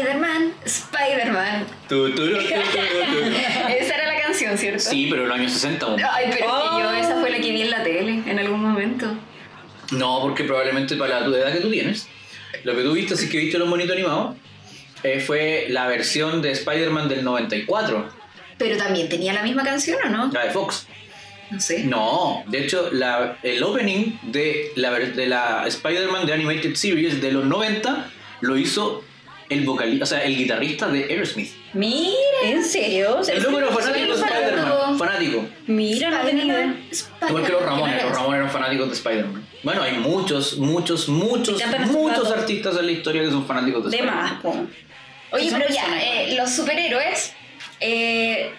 Spider-Man, Spider-Man. Esa era la canción, ¿cierto? Sí, pero en los años 60 aún. Ay, pero es que yo esa fue la que vi en la tele en algún momento. No, porque probablemente para la tu edad que tú tienes, lo que tú viste, así que viste los monitos animados, eh, fue la versión de Spider-Man del 94, Pero también tenía la misma canción, ¿o no? la de Fox. No sé. No, de hecho, la- el opening de la, de la Spider-Man de Animated Series de los 90 lo hizo el vocalista, o sea, el guitarrista de Aerosmith. Mira. ¿En serio? El número fanático de fanático. Spider-Man, fanático. Mira, no tenía idea. Igual que los Ramones, ¿quién los Ramones eran fanáticos de Spider-Man. Bueno, hay muchos, muchos, muchos, muchos artistas en la historia que son fanáticos de, De Spider-Man. más, po. Oye, pero ya, eh, los superhéroes, eh,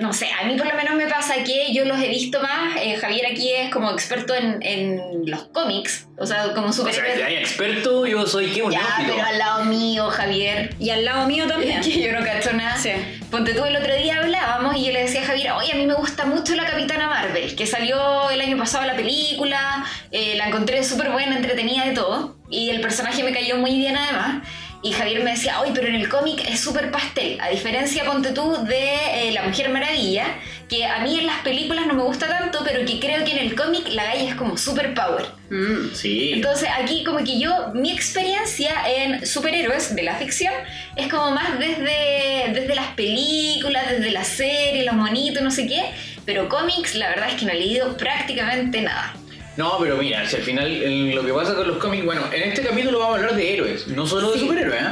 no sé, a mí por lo menos me pasa que yo los he visto más. eh, Javier aquí es como experto en, en los cómics, o sea, como O sea, hay experto, yo soy qué un ya, pero al lado mío, Javier. Y al lado mío también. Que yo no cacho nada. Sí. Ponte tú el otro día hablábamos y yo le decía a Javier, oye, a mí me gusta mucho la Capitana Marvel, que salió el año pasado la película, eh, la encontré súper buena, entretenida de todo, y el personaje me cayó muy bien además. Y Javier me decía, oye, pero en el cómic es súper pastel, a diferencia, ponte tú, de eh, La Mujer Maravilla, que a mí en las películas no me gusta tanto, pero que creo que en el cómic la galla es como súper power. Mm. Sí. Entonces aquí como que yo, mi experiencia en superhéroes de la ficción es como más desde, desde las películas, desde la serie, los monitos, no sé qué, pero cómics la verdad es que no he leído prácticamente nada. No, pero mira, si al final en lo que pasa con los cómics, bueno, en este capítulo vamos a hablar de héroes, no solo de superhéroes, ¿eh?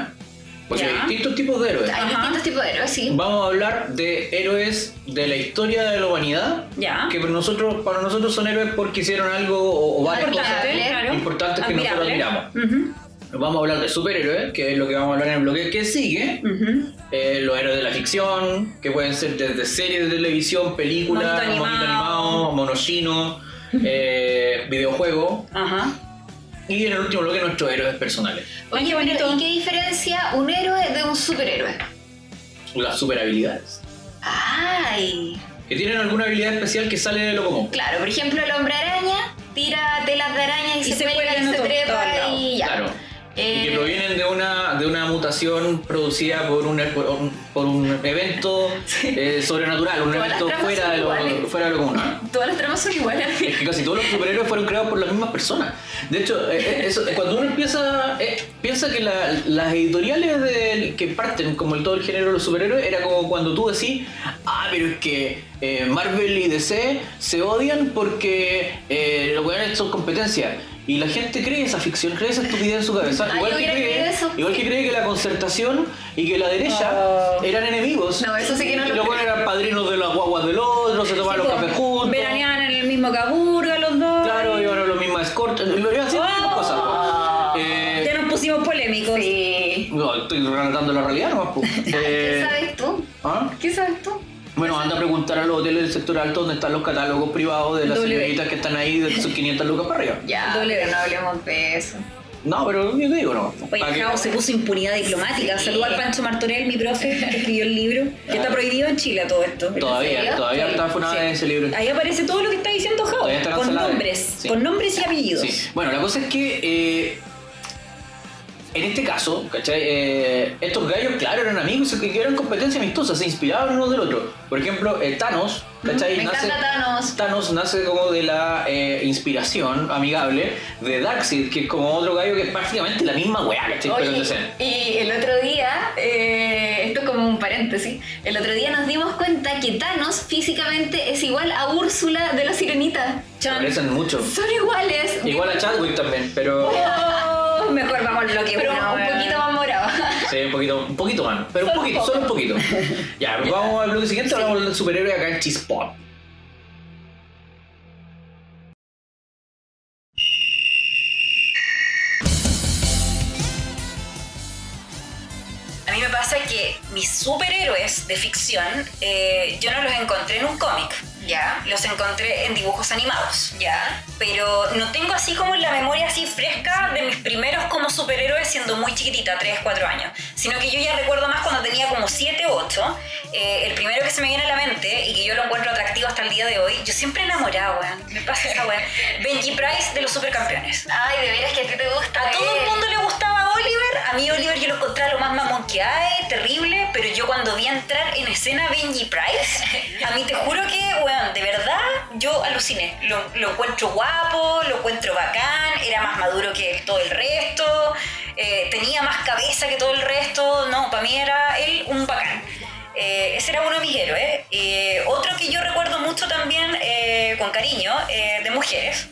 Porque Ya. hay distintos tipos de héroes. Hay Ajá. distintos tipos de héroes, sí. Vamos a hablar de héroes de la historia de la humanidad, Ya. que para nosotros, para nosotros son héroes porque hicieron algo o, o varias Importante, cosas claro. importantes que nosotros admiramos. Ujú, Vamos a hablar de superhéroes, que es lo que vamos a hablar en el bloque que sigue. Eh, los héroes de la ficción, que pueden ser desde series de televisión, películas, Monito monito animado. animado, monochino, eh, videojuego. Ajá. Y en el último bloque nuestros héroes personales. Oye, qué bonito. ¿y qué diferencia un héroe de un superhéroe? Las super habilidades. Ay, Que tienen alguna habilidad especial que sale de lo común. claro, por ejemplo el hombre araña tira telas de araña y, Y se, se cuelga y en se trepa Y que Eh, provienen de una, de una mutación producida por un, por un, por un evento eh, sobrenatural, un Todas evento fuera de, lo, fuera de lo común. Todas las tramas son iguales. Es que casi todos los superhéroes fueron creados por las mismas personas. De hecho, eh, eh, eso, cuando uno empieza, piensa que la- las editoriales que parten como el todo el género de los superhéroes era como cuando tú decís, ah, pero es que Marvel y DC se odian porque eh, los weones son competencia. Y la gente cree esa ficción, cree esa estupidez en su cabeza. Ah, igual, que cree, igual que cree que la concertación y que la derecha Ah. eran enemigos. No, eso sí que no Y lo los weones eran padrinos de las guaguas del otro, se tomaban Sí, los po. cafés juntos. Veraneaban en el mismo Caburga los dos. Claro, iban a lo mismo escort, lo iban haciendo Oh. cosas. Eh, Ya nos pusimos polémicos. Sí. no, estoy relatando la realidad nomás. ¿Qué Eh, sabes tú? ¿ah? ¿Qué sabes tú? Bueno, anda a preguntar a los hoteles del sector alto donde están los catálogos privados de las W. señoritas que están ahí de sus 500 lucas para arriba. Ya, B. no hablemos de eso. No, pero yo te digo, no. Oye. Jao se puso impunidad diplomática. Sí. Saluda al Pancho Martorell, mi profe, que escribió el libro. Que está prohibido en Chile todo esto. Todavía, todavía Sí, está funada sí. en ese libro. Ahí aparece todo lo que está diciendo Jao. Con nombres. Sí. Con nombres y apellidos. Sí. Bueno, la cosa es que eh, en este caso, ¿cachai? Eh, estos gallos, claro, eran amigos y eran competencia amistosa, se inspiraban uno del otro. Por ejemplo, eh, Thanos, ¿cachai? Me encanta Thanos. Thanos nace como de la eh, inspiración amigable de Darkseid, que es como otro gallo que es prácticamente la misma weá, ¿cachai? Oye, y el otro día, eh, esto es como un paréntesis, el otro día nos dimos cuenta que Thanos físicamente es igual a Úrsula de la Sirenita. Chan. parecen mucho. Son iguales. Igual a Chadwick también, pero... Mejor vamos al bloque Pero uno, un poquito más morado. Sí, un poquito, un poquito más, pero un Solo un poquito, poco. solo un poquito. Ya, vamos al bloque siguiente, hablamos del superhéroe acá en Chispot. De ficción, eh, yo no los encontré en un cómic. Ya. Los encontré en dibujos animados. Ya. Pero no tengo así como la memoria así fresca de mis primeros como superhéroes siendo muy chiquitita, 3, 4 años. Sino que yo ya recuerdo más cuando tenía como 7, 8. Eh, el primero que se me viene a la mente y que yo lo encuentro atractivo hasta el día de hoy, yo siempre enamorada, weón. Me pasa esa weón. Benji Price de los supercampeones. Ay, de veras que a ti te gusta. A todo el él. mundo le gustaba Oliver, a mí Oliver yo lo encontraba lo más mamón que hay, terrible, pero yo cuando vi entrar en escena Benji Price, a mí te juro que, weón, de verdad, yo aluciné. Lo, lo encuentro guapo, lo encuentro bacán, era más maduro que todo el resto, eh, tenía más cabeza que todo el resto, no, para mí era él un bacán. Eh, ese era uno de mis héroes. Eh, otro que yo recuerdo mucho también eh, con cariño, de mujeres,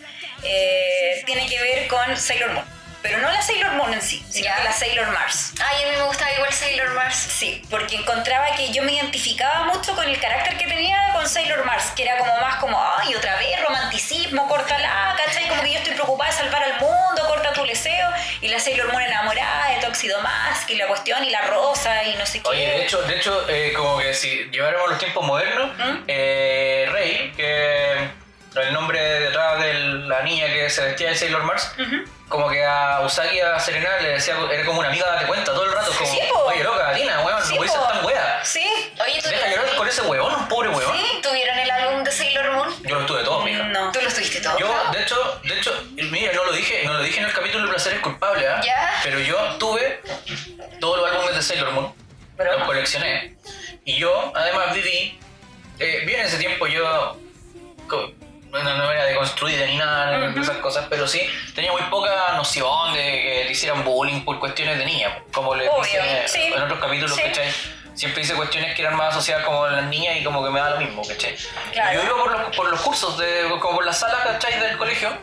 tiene que ver con Sailor Moon. Pero no la Sailor Moon en sí, sino que la Sailor Mars. Ay, a mí me gustaba igual Sailor Mars. Sí, porque encontraba que yo me identificaba mucho con el carácter que tenía con Sailor Mars, que era como más como, ay, otra vez, romanticismo, córtala, ¿cachai? Como que yo estoy preocupada de salvar al mundo, corta tu leseo. Y la Sailor Moon enamorada de Toxido Mask y la cuestión y la rosa y no sé qué. Oye, de hecho, de hecho eh, como que si lleváramos los tiempos modernos, ¿Mm? eh, Rey, que el nombre detrás de la niña que se vestía de Sailor Mars, como que a Usagi, a Serena, le decía, era como una amiga, date cuenta, todo el rato, como, Sí, oye, loca, Tina, weón, Sí, no puedes ser tan wea. Sí. Oye, ¿tú Deja llorar con ese huevón, un pobre huevón. Sí. ¿Tuvieron el álbum de Sailor Moon? Yo lo tuve todo, mija. No. ¿Tú lo estuviste todo? Yo, de hecho, de hecho, mira, no lo dije, no lo dije en el capítulo de Placer es culpable, ¿ah? Ya. Pero yo tuve todos los álbumes de Sailor Moon, Broma. los coleccioné. Y yo, además, viví, eh, bien en ese tiempo yo, bueno, no era deconstruida ni nada de esas cosas, pero sí tenía muy poca noción de que le hicieran bullying por cuestiones de niña, como les Obvio, dice sí. en otros capítulos, Sí. ¿cachai? Siempre hice cuestiones que eran más asociadas como a las niñas y como que me da lo mismo, ¿cachai? Claro. Yo iba por los, por los cursos, de, como por las salas, ¿cachai? Del colegio,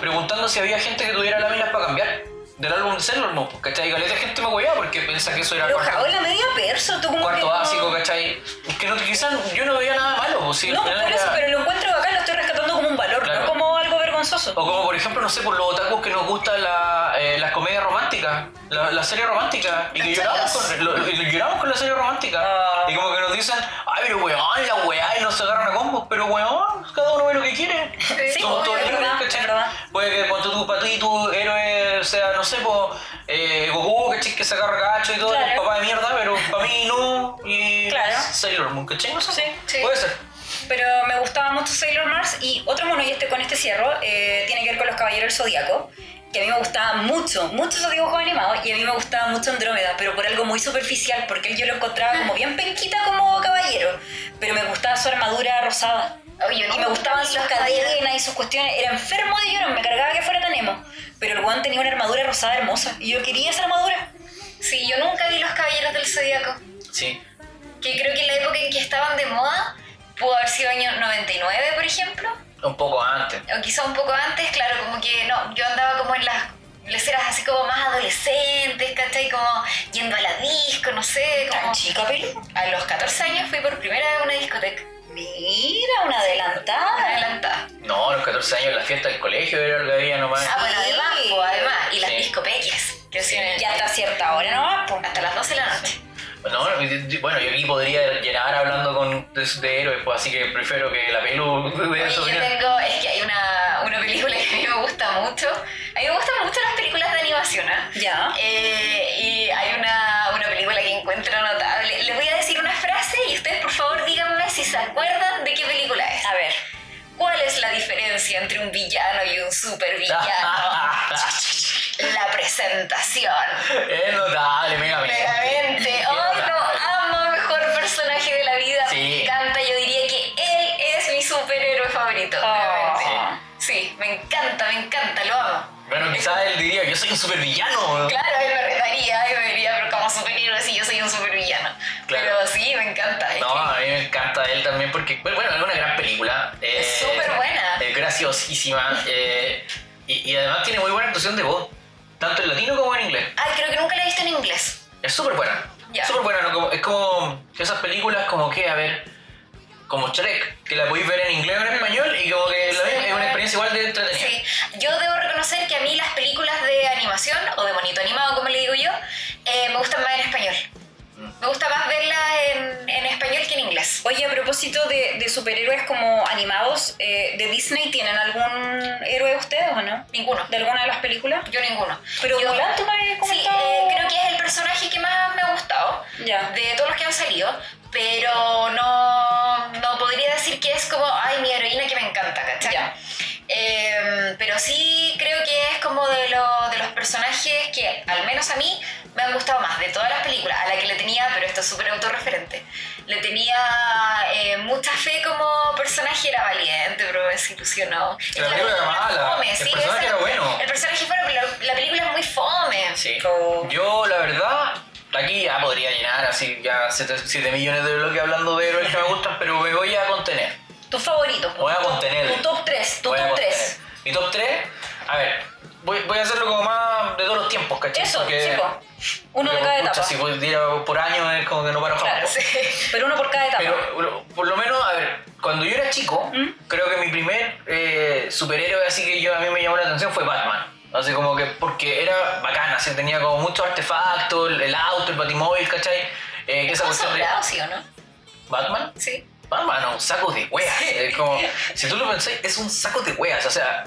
preguntando si había gente que tuviera láminas para cambiar del álbum de Sailor Moon, ¿cachai? Y caleta gente me apoyaba porque pensaba que eso era Pero cuarto, la media perso, tú como cuarto que no- básico, ¿cachai? Que no, quizás yo no veía nada malo, pues sí, No, por eso, pero lo encuentro bacán, lo estoy rescatando como un valor, Claro. no como algo vergonzoso. O como por ejemplo, no sé, por los otakus que nos gustan la, eh, las comedias románticas, la, la serie romántica, y que lloramos con, lo- lloramos con la serie romántica. Ah. Y como que nos dicen, ay, pero weón, la weá, y nos se agarran a combos, pero weón, cada uno ve lo que quiere. Sí, Somos todos es libres, verdad, ¿cachai? Puede que cuando tú, para ti, tu héroe sea, no sé, pues, eh, Goku, ¿cachai? Que se agarra gacho y todo, Claro. papá de mierda, pero para mí no, y Claro. Sailor Moon, ¿cachai? No sé, Sí, sí. puede ser. Pero me gustaba mucho Sailor Mars y otro mono, y este con este cierro, eh, tiene que ver con los Caballeros del Zodíaco, que a mí me gustaba mucho, mucho esos dibujos animados, y a mí me gustaba mucho Andrómeda, pero por algo muy superficial, porque yo lo encontraba como bien penquita como caballero, pero me gustaba su armadura rosada. Oye, Y me gustaban sus cadenas y sus cuestiones. Era enfermo de llorón, me cargaba que fuera tan emo. Pero el guan tenía una armadura rosada hermosa. Y yo quería esa armadura. Sí, yo nunca vi Los Caballeros del Zodíaco. Sí. Que creo que en la época en que estaban de moda, pudo haber sido año 99, por ejemplo. Un poco antes. O quizá un poco antes, claro, como que no, yo andaba como en las leceras así como más adolescentes, ¿cachai? Como yendo a la disco, no sé, como... Tan chica, pelo. A los 14 años fui por primera vez a una discoteca. Mira, una adelantada. Adelantada. No, a los 14 años la fiesta del colegio era lo que había nomás. Ah, bueno, Sí. además, pues, además. Y las Sí. discopequias, que hacían en- Ya hasta cierta hora no pues. hasta las 12 de la noche. No, bueno, yo aquí podría llenar hablando con de, de héroes, pues así que prefiero que la pelu de Oye, eso. yo tengo, es que hay una, una película que a mí me gusta mucho. A mí me gustan mucho las películas de animación, ¿ah? Ya. Eh, y hay una, una película que encuentro notable. Les voy a decir una frase y ustedes por favor díganme si se acuerdan de qué película es. A ver. ¿Cuál es la diferencia entre un villano y un supervillano? la presentación. es notable, megamente. Megamente. Bueno, quizás él diría, yo soy un supervillano. Claro, él me retaría y me diría, pero como superhéroe si yo soy un supervillano. Claro. Pero sí, me encanta. No, que- a mí me encanta él también porque, bueno, es una gran película. eh, Es súper buena. Es graciosísima. eh, y, y además tiene muy buena actuación de voz, tanto en latino como en inglés. Ay, creo que nunca la he visto en inglés. Es súper buena. Ya. Súper buena. ¿no? Como- es como esas películas como que, a ver, como Shrek, que la podéis ver en inglés o en español y como que Sí. es una experiencia igual de entretenida. Sí, yo debo reconocer que a mí las películas de animación, o de monito animado como le digo yo, eh, me gustan más en español. Me gusta más verlas en, en español que en inglés. Oye, a propósito de, de superhéroes como animados, eh, ¿de Disney tienen algún héroe ustedes o no? Ninguno. ¿De alguna de las películas? Yo ninguno. Pero yo, Mulan, tú me habías Sí, comentado. eh, creo que es el personaje que más me ha gustado Ya. de todos los que han salido, pero no podría decir que es como, ay, mi heroína que me encanta, ¿cachai? Eh, pero sí creo que es como de, lo- de los personajes que, al menos a mí, me han gustado más de todas las películas, a la que le tenía, pero esto es súper autorreferente, le tenía eh, mucha fe como personaje, era valiente, pero me desilusionó. Es que La película era mala, fome, el sí, personaje era bueno. El personaje fue, la, la película es muy fome. Sí. Oh. Yo, la verdad, aquí ya podría llenar así ya 7 millones de bloques hablando de héroes que me gustan, pero me voy a contener. Tus favoritos. Voy a contener. Tu top 3. Tu Voy top contener. 3. Mi top 3, a ver, voy, voy a hacerlo como más de todos los tiempos, ¿cachai? Eso, Porque- chico. Uno de cada pucha, etapa. Si pudiera por año es como que no paro jamás. Claro, Sí. Pero uno por cada etapa. Pero por lo menos, a ver, cuando yo era chico, ¿Mm? creo que mi primer eh, superhéroe así que yo a mí me llamó la atención fue Batman. Así como que porque era bacana, así tenía como muchos artefactos, el, el auto, el batimóvil, ¿cachai? Eh, esa ¿Cómo cuestión de sí o no? Batman. Sí. Batman, no, un saco de weas. Es como, si tú lo pensáis, es un saco de weas. O sea,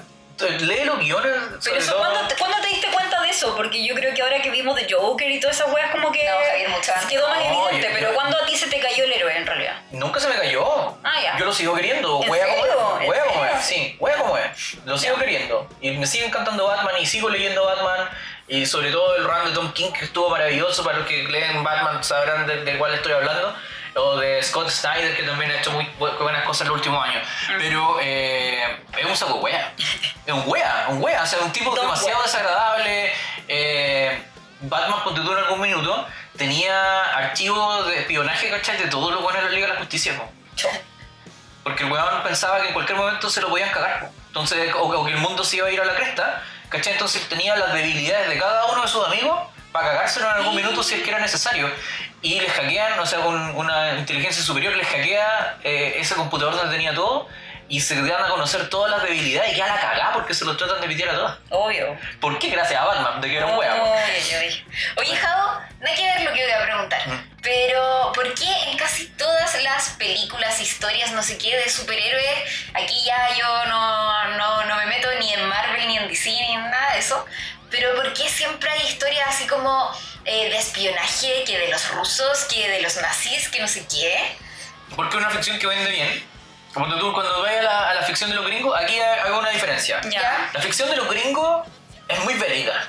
lee los guiones. Pero eso, ¿cuándo, te, cuándo te diste cuenta de eso? Porque yo creo que ahora que vimos de Joker y todas esas weas como que No, Javier, quedó más No, evidente. yo- pero yo- ¿cuándo a ti se te cayó el héroe en realidad? Nunca se me cayó. Ah, ya. Yo lo sigo queriendo. ¿En Wea como es. ¿En Wea como es. Sí, wea como es. Lo sigo Ya. queriendo. Y me sigue encantando Batman y sigo leyendo Batman. Y sobre todo el run de Tom King que estuvo maravilloso. Para los que leen Batman sabrán de, de cuál estoy hablando. O de Scott Snyder que también ha hecho muy bu- buenas cosas en los últimos años. Pero eh, es un saco de wea. Es un wea, un wea. O sea, un tipo Don demasiado wea. desagradable. Eh, Batman, cuando tú en algún minuto, tenía archivos de espionaje, ¿cachai? De todos los buenos de la Liga de la Justicia, po. Porque el weón pensaba que en cualquier momento se lo podían cagar, po. Entonces, o, o que el mundo se iba a ir a la cresta, ¿cachai? Entonces tenía las debilidades de cada uno de sus amigos para cagárselo en algún minuto si es que era necesario. Y les hackean, o sea, con una inteligencia superior les hackea eh, ese computador donde tenía todo y se dan a conocer todas las debilidades y ya la cagá porque se lo tratan de pitear a todas. Obvio. ¿Por qué? Gracias a Batman, de que era un oye. Oye, Jao, no hay que ver lo que voy a preguntar. Mm. Pero, ¿por qué en casi todas las películas, historias, no sé qué, de superhéroes, aquí ya yo no, no, no me meto ni en Marvel, ni en DC, ni en nada de eso, pero ¿por qué siempre hay historias así como eh, de espionaje, que de los rusos, que de los nazis, que no sé qué? Porque es una ficción que vende bien. Cuando tú cuando ves a la, a la ficción de los gringos, aquí hay, hay una diferencia. Ya. La ficción de los gringos es muy bélica.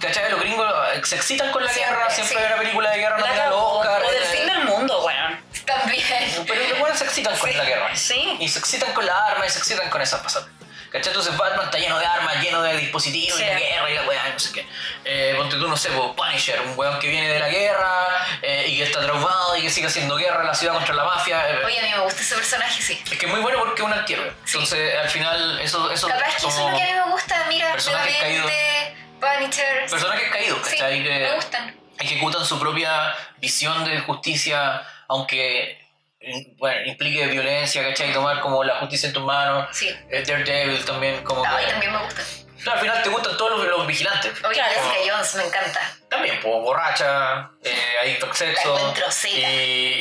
¿Cachai? Los gringos eh, se excitan con la Siempre, guerra, siempre sí. hay una película de guerra, no La tiene el cagó. Oscar. O del eh, fin del mundo, weón. También. Pero los buenos se excitan con Sí, la guerra. sí. Y se excitan con las armas y se excitan con esas pasadas. ¿Cachai? Entonces Batman está lleno de armas, lleno de dispositivos Sí. y la guerra y la weá, no sé qué. Eh, ponte tú, no sé, pues, Punisher, un weón que viene de la guerra eh, y que está traumado y que sigue haciendo guerra en la ciudad contra la mafia. eh, Oye, a mí me gusta ese personaje, sí. es que es muy bueno porque es un antihéroe. Entonces, al final, eso, eso Capaz que eso es lo que a mí me gusta, mira, personajes nuevamente, Punisher. personajes caídos, Sí, ¿cachai? Que me gustan. ejecutan su propia visión de justicia, aunque bueno, implique violencia, ¿cachai? Tomar como la justicia en tus manos. Sí. Eh, Daredevil también, como No, que- también me gustan. Claro, al final te gustan todos los, los vigilantes. Oye. Jessica Jones me encanta. También, pues, borracha, eh, adicto al sexo. Y,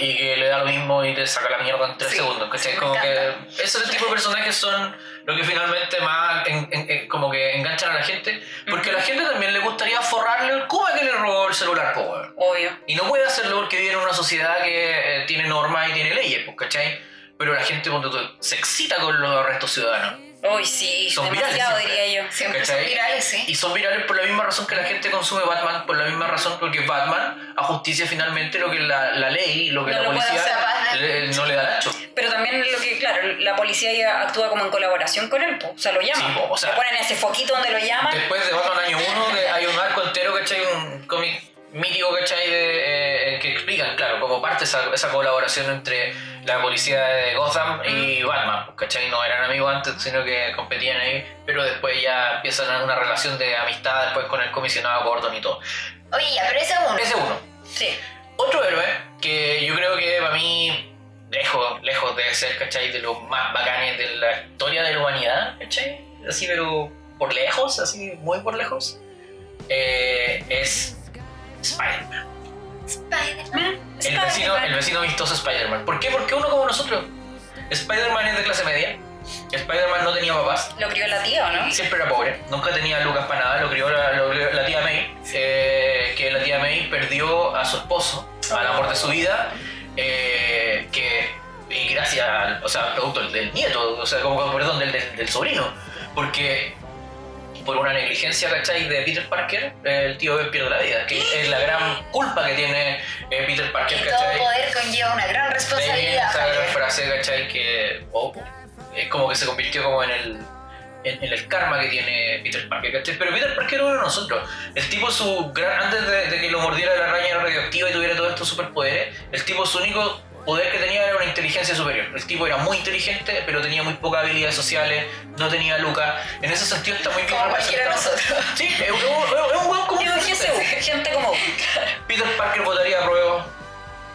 y que le da lo mismo y te saca la mierda en tres Sí, segundos. ¿cachai? me como que ese tipo de personajes son lo que finalmente más en- en- en- como que enganchan a la gente. Porque a la gente también le gustaría forrarle el Cuba que le robó el celular, po, weón. Obvio. Y no puede hacerlo porque vive en una sociedad que eh, tiene normas y tiene leyes, ¿cachai? Pero la gente tú, se excita con los arrestos ciudadanos. Hoy sí, Son virales demasiado siempre. diría yo. Siempre ¿Cachai? son virales, sí. Y son virales por la misma razón que la gente consume Batman, por la misma razón porque Batman a justicia finalmente lo que la, la ley, lo que No la lo puede policía le- no le da ancho. Pero también lo que, claro, la policía ya actúa como en colaboración con él, po. o sea, lo llaman. Sí, o sea- Le ponen ese foquito donde lo llaman. Después de Batman año 1 hay un arco entero, ¿cachai? Un cómic mítico, ¿cachai? De, eh, que explican, claro, cómo parte esa, esa colaboración entre la policía de Gotham y Batman, ¿cachai? No eran amigos antes, sino que competían ahí, pero después ya empiezan una relación de amistad después con el comisionado Gordon y todo. Oye, ya, pero ese es uno. Ese es uno. Sí. Otro héroe que yo creo que para mí, lejos, lejos de ser, ¿cachai? De los más bacanes de la historia de la humanidad, ¿cachai? Así, pero por lejos, así, muy por lejos, eh, es Spider-Man. Spider-Man. El vecino, el vecino amistoso Spider-Man. ¿Por qué? Porque uno como nosotros. Spider-Man es de clase media. Spider-Man no tenía papás. Lo crió la tía, ¿o no? Siempre era pobre, nunca tenía lucas para nada, lo crió la, lo la tía May, eh, que la tía May perdió a su esposo, al amor de su vida, eh, que y gracias, al- o sea, producto del, del nieto, o sea, como, perdón, del, del- del sobrino, porque por una negligencia, ¿cachai? De Peter Parker, el tío Ben pierde la vida, que es la gran culpa que tiene eh, Peter Parker, Y todo poder conlleva una gran responsabilidad. esa gran frase, ¿cachai? Que oh, es como que se convirtió como en el, en, en el karma que tiene Peter Parker, ¿cachai? Pero Peter Parker era uno de nosotros. El tipo, su gran, antes de, de que lo mordiera la araña radioactiva y tuviera todos estos superpoderes, el tipo, su único poder que tenía era una inteligencia superior. El tipo era muy inteligente, pero tenía muy pocas habilidades sociales, no tenía lucas. En ese sentido está muy bien Como representado. nosotros. Sí, es un. Digo, GSU, gente como. Peter Parker votaría a prueba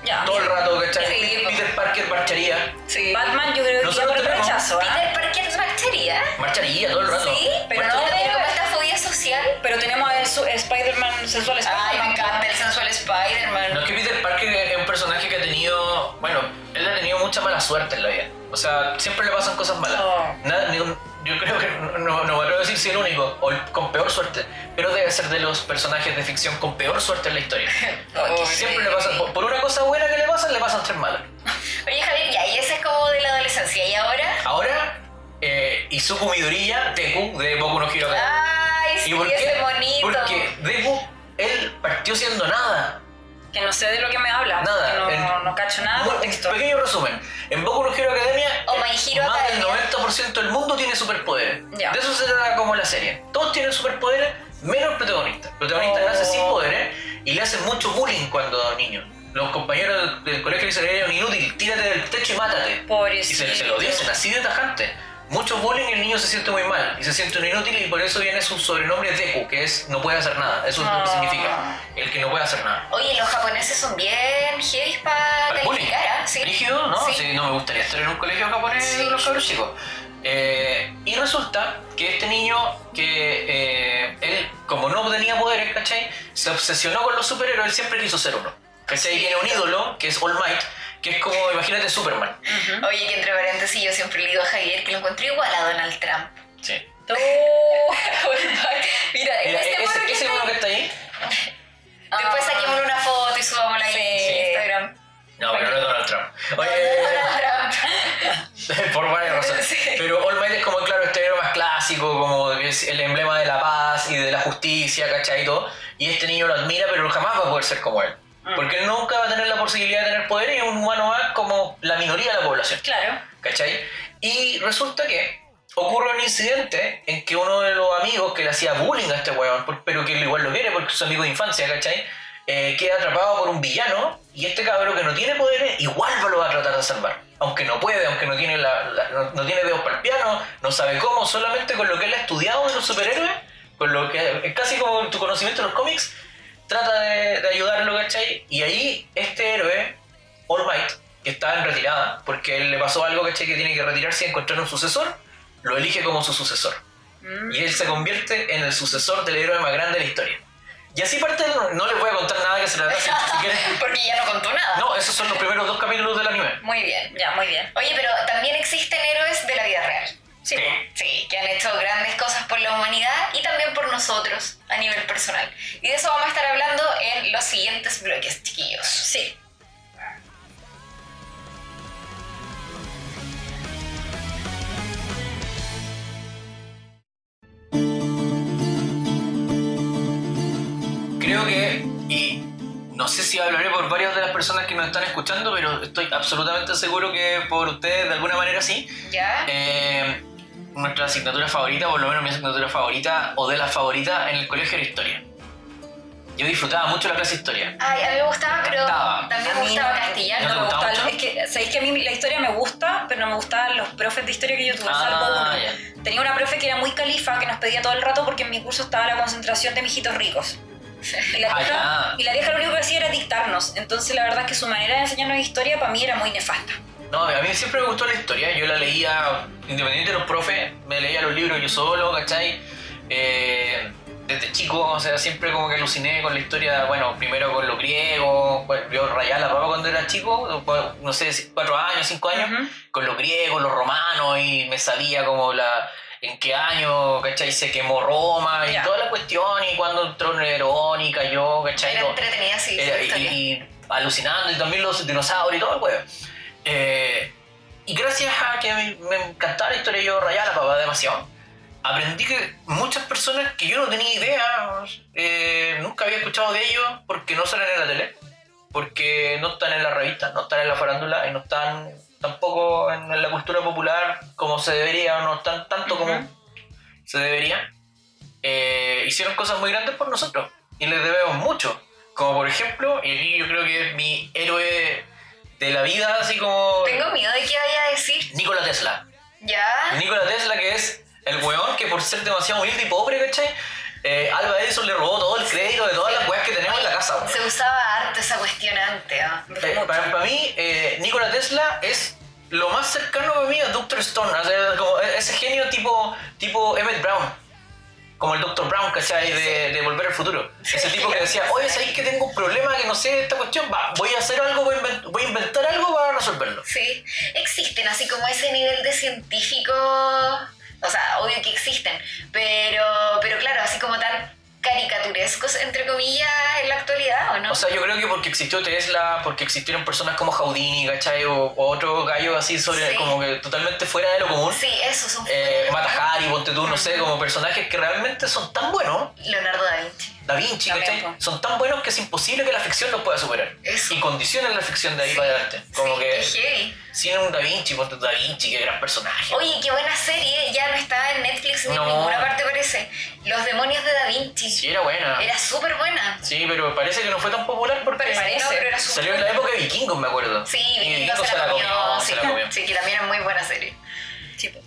Ya. todo el rato, ¿cachai? Sí, Peter Parker marcharía. Sí. Batman, yo creo que Nosotros por tenemos- rechazo, ¿ah? Peter Parker bacteria. Marcharía todo el rato. Sí, pero no Marcharía. tiene como esta fobia social. Pero tenemos a Spider-Man sensual Ay, Spider-Man. me encanta el sensual Spider-Man. No es que bueno, él ha tenido mucha mala suerte en la vida. O sea, siempre le pasan cosas malas. Oh. Nada, yo creo que no, no, atrevo a decir si el único o el con peor suerte, pero debe ser de los personajes de ficción con peor suerte en la historia. Oh, Siempre sí. le pasan, por, una cosa buena que le pasan, le pasan tres malas. Oye, Javier, ya, y ese es como de la adolescencia. ¿Y ahora? Ahora, eh, Izuku Midoriya, Deku, de Boku no Hero. Ay, sí, ¿Y por qué? bonito. Porque Deku, él partió siendo nada. Que no sé de lo que me habla. Nada, no, cacho nada por texto. Pequeño resumen. En Boku no Hero Academia, O My Hero más Academia. del 90% del mundo tiene superpoderes. Ya. De eso se trata como la serie. Todos tienen superpoderes, menos el protagonista. El protagonista Oh. nace sin poderes y le hacen mucho bullying cuando niño. Los compañeros del, del colegio le dicen, eres un inútil, tírate del techo y mátate. Y Pobrecito. se, se lo dicen así de tajante. Mucho bullying y el niño se siente muy mal y se siente un inútil y por eso viene su sobrenombre Deku, que es no puede hacer nada. Eso es lo que Ah. significa. El que no puede hacer nada. Oye, los japoneses son bien heavy para calificar, ¿ah? Sí. Rígido, ¿no? Sí. Sí, no me gustaría estar en un colegio japonés Sí. de los cabros chicos. Eh, y resulta que este niño, que eh, él, como no tenía poderes, ¿cachai? Se obsesionó con los superhéroes, él siempre quiso ser uno. ¿Cachai? Tiene un ídolo, que es All Might, que es como, imagínate, Superman. Ujú. Oye, que entre paréntesis yo siempre le digo a Javier que lo encontré igual a Donald Trump. Sí. Oh. Mira, Mira, este ese, que ese está uno que está ahí. Después Ah. saquémosle una foto y subámosla Sí. en Instagram. No, pero no es Donald Trump. Oye, Donald Trump. por varias razones. Sí. Pero All Might es como, claro, este héroe más clásico, como es el emblema de la paz y de la justicia, ¿cachai? Y todo. Y este niño lo admira, pero jamás va a poder ser como él. Porque él nunca va a tener la posibilidad de tener poder y es un humano más como la minoría de la población. Claro. ¿Cachai? Y resulta que ocurre un incidente en que uno de los amigos que le hacía bullying a este weón, pero que él igual lo quiere porque es amigo de infancia, ¿cachai? Eh, queda atrapado por un villano y este cabrón que no tiene poderes igual lo va a tratar de salvar. Aunque no puede, aunque no tiene, la, la- no, no tiene dedos para el piano, no sabe cómo, solamente con lo que él ha estudiado de los superhéroes, con lo que es casi como tu conocimiento de los cómics, trata de, de ayudarlo, ¿cachai? Y ahí este héroe, All Might, que está en retirada, porque él le pasó algo, ¿cachai? Que tiene que retirarse y encontrar un sucesor, lo elige como su sucesor. Mm. Y él se convierte en el sucesor del héroe más grande de la historia. Y así parte, no, no les voy a contar nada que se trata, si. Porque ya no contó nada. No, esos son los primeros dos capítulos del anime. Muy bien. Ya, muy bien. Oye, pero también existen héroes de la vida real. Sí. Sí. Que han hecho grandes cosas por la humanidad y también por nosotros a nivel personal. Y de eso vamos a estar hablando en los siguientes bloques, chiquillos. Sí. Creo que, y no sé si hablaré por varias de las personas que nos están escuchando, pero estoy absolutamente seguro que por ustedes de alguna manera sí. ¿Ya? Eh, nuestra asignatura favorita, por lo menos mi asignatura favorita o de las favoritas en el colegio era historia. Yo disfrutaba mucho la clase de historia. Ay, a mí me gustaba, pero también me gustaba no- castellano. ¿No te No me gustaba gusta, mucho? es que, ¿sabéis que a mí la historia me gusta, pero no me gustaban los profes de historia que yo tuve, Ah, salvo uno. ya. Tenía una profe que era muy califa, que nos pedía todo el rato porque en mi curso estaba la concentración de mijitos ricos. Y la, Ah, vieja, y la vieja lo único que hacía era dictarnos. Entonces la verdad es que su manera de enseñarnos historia para mí era muy nefasta. No, a mí siempre me gustó la historia. Yo la leía, independiente de los profes, me leía los libros yo solo, ¿cachai? Eh, desde chico, o sea, siempre como que aluciné con la historia, bueno, primero con los griegos, yo rayaba la papa cuando era chico, no sé, cuatro años, cinco años, con los griegos, los romanos, y me sabía como la en qué año, ¿cachai? Se quemó Roma y Ya. toda la cuestión, y cuando entró Nerón y cayó, ¿cachai? Era entretenida, sí, era- y, alucinando, y también los dinosaurios y todo el huevo. Eh, y gracias a que me, me encantaba la historia, yo rayaba la papa demasiado. aprendí que muchas personas que yo no tenía idea, eh, nunca había escuchado de ellos porque no salen en la tele, porque no están en la revista, no están en la farándula y no están tampoco en la cultura popular como se debería, no están tanto como se debería. Eh, hicieron cosas muy grandes por nosotros y les debemos mucho. Como por ejemplo, y aquí yo creo que es mi héroe de la vida, así como Tengo miedo de que vaya a decir. Nikola Tesla. Ya. Nikola Tesla, que es el weón que por ser demasiado humilde y pobre, ¿cachai? Eh, Alba Edison le robó todo el crédito de todas las weas que tenemos en la casa. Se usaba harto esa cuestión antes. ¿ah? Eh, para, para mí, eh, Nikola Tesla es lo más cercano para mí a Dr. Stone, o sea, como e- ese genio tipo, tipo Emmett Brown. Como el Dr. Brown, ¿cachai? De, de Volver al Futuro. Ese tipo que decía, oye, ¿sabéis que tengo un problema que no sé esta cuestión? Va, voy a hacer algo, voy a, invent- voy a inventar algo para resolverlo. Sí, existen así como ese nivel de científico, o sea, obvio que existen, pero, pero claro, así como tan caricaturescos, entre comillas, en la actualidad, ¿o no? O sea, yo creo que porque existió Tesla, porque existieron personas como Houdini, ¿cachai? O, o otro gallo así sobre, Sí. como que totalmente fuera de lo común. sí, esos son... Eh, Mata Hari, ponte tú, no sé, como personajes que realmente son tan buenos. Leonardo da Vinci. Da Vinci, ¿cachai? Son tan buenos que es imposible que la ficción los pueda superar. Eso. Y condicionan la ficción de ahí para adelante. Como sí, que heavy. sin un Da Vinci, ponte Da Vinci, qué gran personaje. Oye, qué buena serie, ya no está en Netflix ni No. en ninguna parte parece. Los demonios de Da Vinci. Sí, era buena. Era súper buena. Sí, pero parece que no fue tan popular porque Parece que no, pero era súper salió en la época de Vikingos, me acuerdo. Sí, y Vikingos se la comió, sí, se la comió. sí, que también era muy buena serie.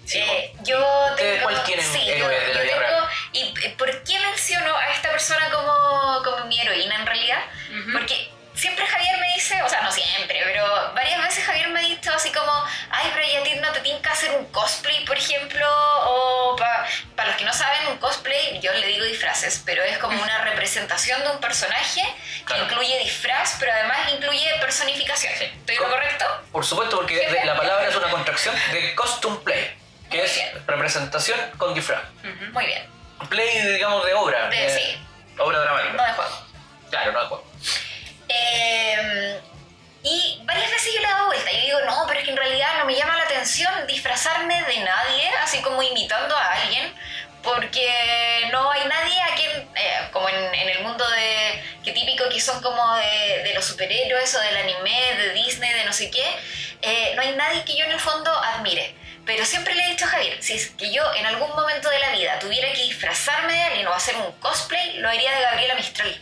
Sí, Eh, yo ¿Ustedes tengo, cuál quieren sí, yo- de la vida real? ¿Y por qué menciono a esta persona como, como mi heroína en realidad? Ujú. Porque siempre Javier me dice, o sea, no siempre, pero varias veces Javier me ha dicho así como, ay, pero ¿y a ti no te que hacer un cosplay, por ejemplo? O para los que no saben, un cosplay, yo le digo disfraces, pero es como una representación de un personaje que Claro. incluye disfraz, pero además incluye personificación. Sí. ¿Estoy lo correcto? Por supuesto, porque de- la palabra es una contracción de costume play, que Muy es bien. representación con disfraz. Ujú. Muy bien. Play, digamos, de obra. De- de- sí. Obra dramática. No de juego. Claro, no de juego. Eh, y varias veces yo le he dado vuelta y digo, no, pero es que en realidad no me llama la atención disfrazarme de nadie, así como imitando a alguien, porque no hay nadie a quien, eh, como en, en el mundo de, que típico que son como de, de los superhéroes o del anime, de Disney, de no sé qué, eh, no hay nadie que yo en el fondo admire. Pero siempre le he dicho a Javier, si es que yo en algún momento de la vida tuviera que disfrazarme de alguien o hacer un cosplay, lo haría de Gabriela Mistral.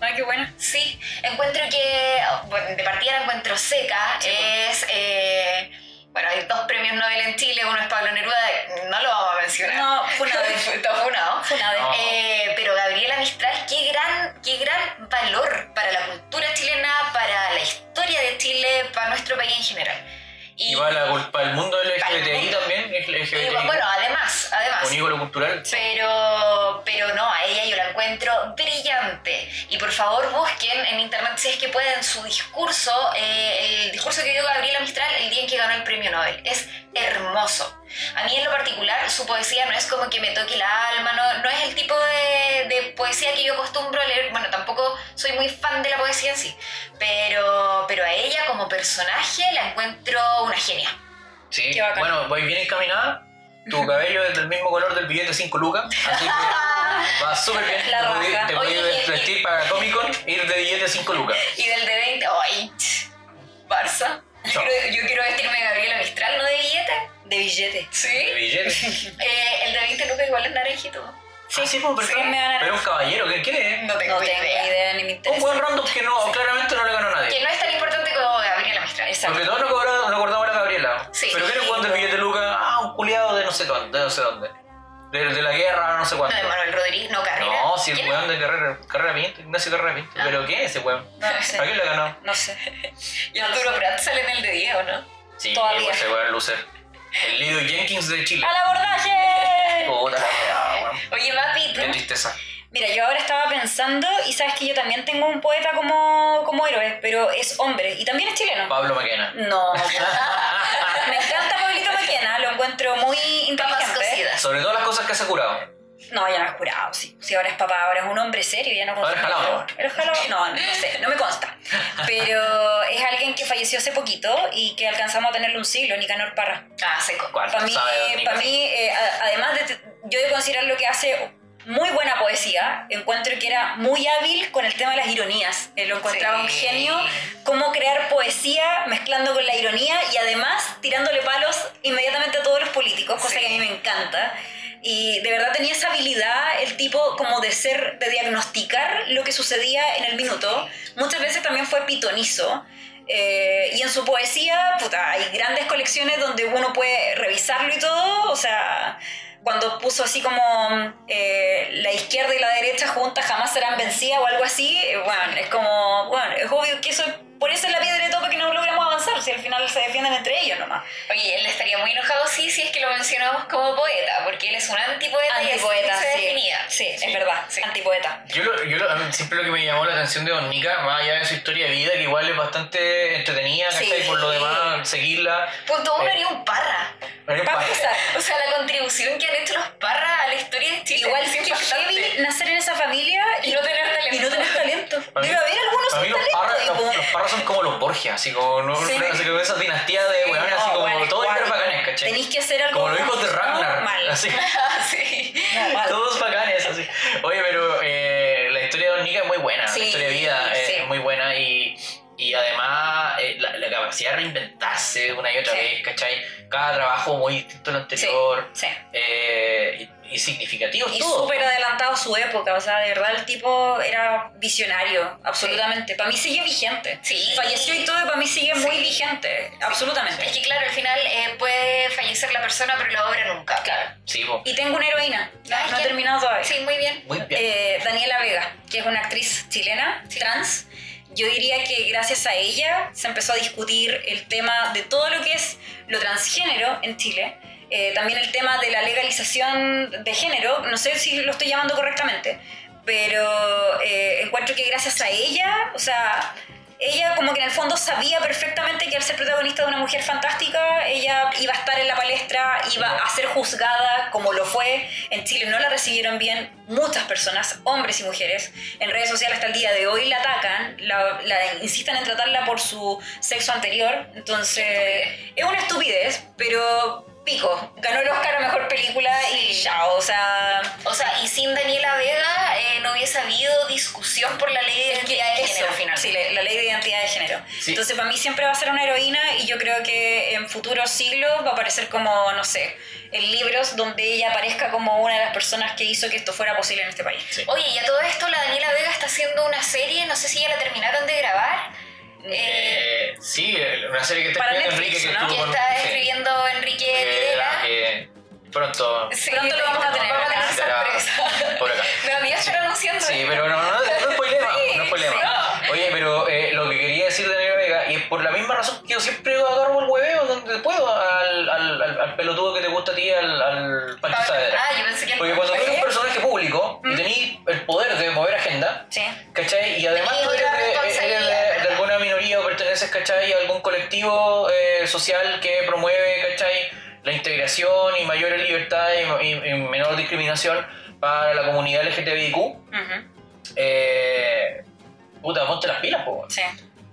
Ay, qué buena. Sí, encuentro que, bueno, de partida la encuentro seca, Sí, es, eh, bueno, hay dos premios Nobel en Chile, uno es Pablo Neruda, no lo vamos a mencionar. No, funado. Está funado. Funado. No. Eh, pero Gabriela Mistral, qué gran, qué gran valor para la cultura chilena, para la historia de Chile, para nuestro país en general. Y va la culpa del mundo del LGBTI también, es y, LGBTI. bueno, además, además. un ícono cultural. Pero, pero no, a ella yo la encuentro brillante. Por favor busquen en internet si es que pueden su discurso, eh, el discurso que dio Gabriela Mistral el día en que ganó el premio Nobel. Es hermoso. A mí en lo particular su poesía no es como que me toque la alma, no, no es el tipo de, de poesía que yo acostumbro a leer. Bueno, tampoco soy muy fan de la poesía en sí. Pero, pero a ella como personaje la encuentro una genia. Sí. Bueno, voy bien encaminada. Tu cabello es del mismo color del billete 5 lucas. Así que va súper bien. La te podí- raja. te y- vestir para Comic Con, ir de billete 5 lucas. Y del de 20, ¡ay! Barça. Yo yo quiero vestirme de Gabriela Mistral, ¿no de billete? De billete. De Sí. billete. Eh, el de 20 lucas igual es naranjito. Sí, sí, pues, Sí, pero, a- pero un caballero, ¿quién quién es? No tengo, No tengo idea ni me Un interesa. buen random que no, claramente no le ganó a nadie. Que no es tan importante como Gabriela Mistral. Exacto. Porque todos nos acordamos, de la Gabriela. Sí. Pero ¿quién es Juan del billete Lucas? Ah, un culiado de no sé dónde, de no sé dónde. De, de la guerra, no sé No, cuánto. de Manuel Rodríguez, no Carrera. No, si el ¿Quién weón de Carrera, Carrera Pinto, Ignacio Carrera Pinto. Ah. ¿Pero qué es ese weón? No ¿A sé. quién le ganó? No sé. Y Arturo Prat sale en el de 10, ¿o no? Sí, Todavía. ese weón lucer. El Lido Jenkins de Chile. ¡Al abordaje! Puta la weá, weón. Oye, Mapi, Qué tristeza. Mira, yo ahora estaba pensando, y sabes que yo también tengo un poeta como, como héroe, pero es hombre, y también es chileno. Pablo Maquena. No. Me encanta Pablito Maquena, lo encuentro muy inteligente. Sobre todas las cosas que se ha curado. No, ya no es curado, sí. Si ahora es papá, ahora es un hombre serio, ya no Ahora jalado. ¿Era jalado? No, no sé, no me consta. Pero es alguien que falleció hace poquito y que alcanzamos a tenerle un siglo, Nicanor Parra. Ah, seco. ¿Cuánto Para mí, sabe, don Nico? pa' mí eh, además de, yo debo considerar lo que hace muy buena poesía. Encuentro que era muy hábil con el tema de las ironías. Eh, lo encontraba un Sí. genio. Cómo crear poesía mezclando con la ironía y además tirándole palos inmediatamente a todos los políticos, cosa Sí. que a mí me encanta. Y de verdad tenía esa habilidad, el tipo como de ser, de diagnosticar lo que sucedía en el minuto. Muchas veces también fue pitonizo. Eh, y en su poesía, puta, hay grandes colecciones donde uno puede revisarlo y todo. O sea, cuando puso así como eh, la izquierda y la derecha juntas jamás serán vencidas o algo así, bueno, es como, bueno, es obvio que eso, por eso es la piedra de tope que no logramos avanzar, si al final se defienden entre ellos nomás. Oye, él estaría muy enojado sí si es que lo mencionamos como poeta, porque él es un antipoeta, y Antipoeta, se sí. definía. Sí, es verdad, Sí. antipoeta. Yo, lo- yo lo- a mí siempre lo que me llamó la atención de Don Nica, más allá de su historia de vida, que igual es bastante entretenida, ¿cachai? Sí. Por lo demás, seguirla. Punto uno Eh, haría un parra. Empezar, O sea, la contribución que han hecho los parras a la historia de Chile igual es que impactante. heavy nacer en esa familia Y no tener talento. y no tener talento. Para mí- Debe haber algunos Para mí los parras, los, tipo. los parras son como los Borgia, así como, no, Sí. así como esa dinastía de weones, así No, como bueno, todos igual, pero bacanes, ¿cachai? Tenéis que hacer algo Como los hijos de Ragnar, mal. así. sí. Mal. Todos bacanes, así. Oye, pero eh, la historia de Don Nica es muy buena, Sí, la historia de vida es sí. muy buena y, y además eh, la, la capacidad de reinventarse una y otra vez, ¿cachai? Cada trabajo muy distinto al anterior Sí. eh, y, y significativo Y súper adelantado a su época, o sea, de verdad el tipo era visionario, absolutamente. Para mí sigue vigente. Sí. Falleció y todo, y para mí sigue muy Sí. vigente, absolutamente. Es que claro, al final eh, puede fallecer la persona, pero la obra nunca. Claro. Sí. Y tengo una heroína, Ay, no he terminado todavía. Sí, muy bien. muy bien. Eh, Daniela Vega, que es una actriz chilena, Sí. trans. Yo diría que gracias a ella se empezó a discutir el tema de todo lo que es lo transgénero en Chile. Eh, también el tema de la legalización de género, no sé si lo estoy llamando correctamente, pero eh, encuentro que gracias a ella, o sea, ella como que en el fondo sabía perfectamente que al ser protagonista de una mujer fantástica, ella iba a estar en la palestra, iba a ser juzgada como lo fue. En Chile no la recibieron bien muchas personas, hombres y mujeres. En redes sociales hasta el día de hoy la atacan, la, la insistan en tratarla por su sexo anterior. Entonces, es una estupidez, pero pico. Ganó el Oscar a Mejor Película y ya, o sea... O sea, y sin Daniela Vega eh, no hubiese habido discusión por la ley de identidad de Eso, género al final. Sí, la, la ley de identidad de género. Sí. Entonces, para mí siempre va a ser una heroína y yo creo que en futuros siglos va a aparecer como, no sé, en libros donde ella aparezca como una de las personas que hizo que esto fuera posible en este país. Sí. Oye, y a todo esto la Daniela Vega está haciendo una serie, no sé si ya la terminaron de grabar, eh, una serie que está Para escribiendo Netflix, Enrique que ¿no? que con- está sí. escribiendo Enrique Eh, Videla. eh, pronto Sí, Pronto lo vamos a tener Vamos acá. sorpresa. por acá. Me había estar anunciando. Sí, esto. pero no, no, no spoilemos, Sí, no spoilemos. sí. Oye, pero eh, lo que quería decir de Daniela Vega, y es por la misma razón que yo siempre agarro el hueveo donde puedo al, al, al, al pelotudo que te gusta a ti, al, al Pancho Saavedra. Ah, yo pensé que Porque cuando tú eres un personaje público y tenés el poder de mover agenda, Sí. ¿cachai? Y además tú eres otra de, eres de- responsabilidad. de alguna minoría o perteneces, ¿cachai? Algún colectivo eh, social que promueve, ¿cachai? La integración y mayores libertades y, y- y menor discriminación para la comunidad LGTBIQ. Eh, puta, ponte las pilas, po. Sí.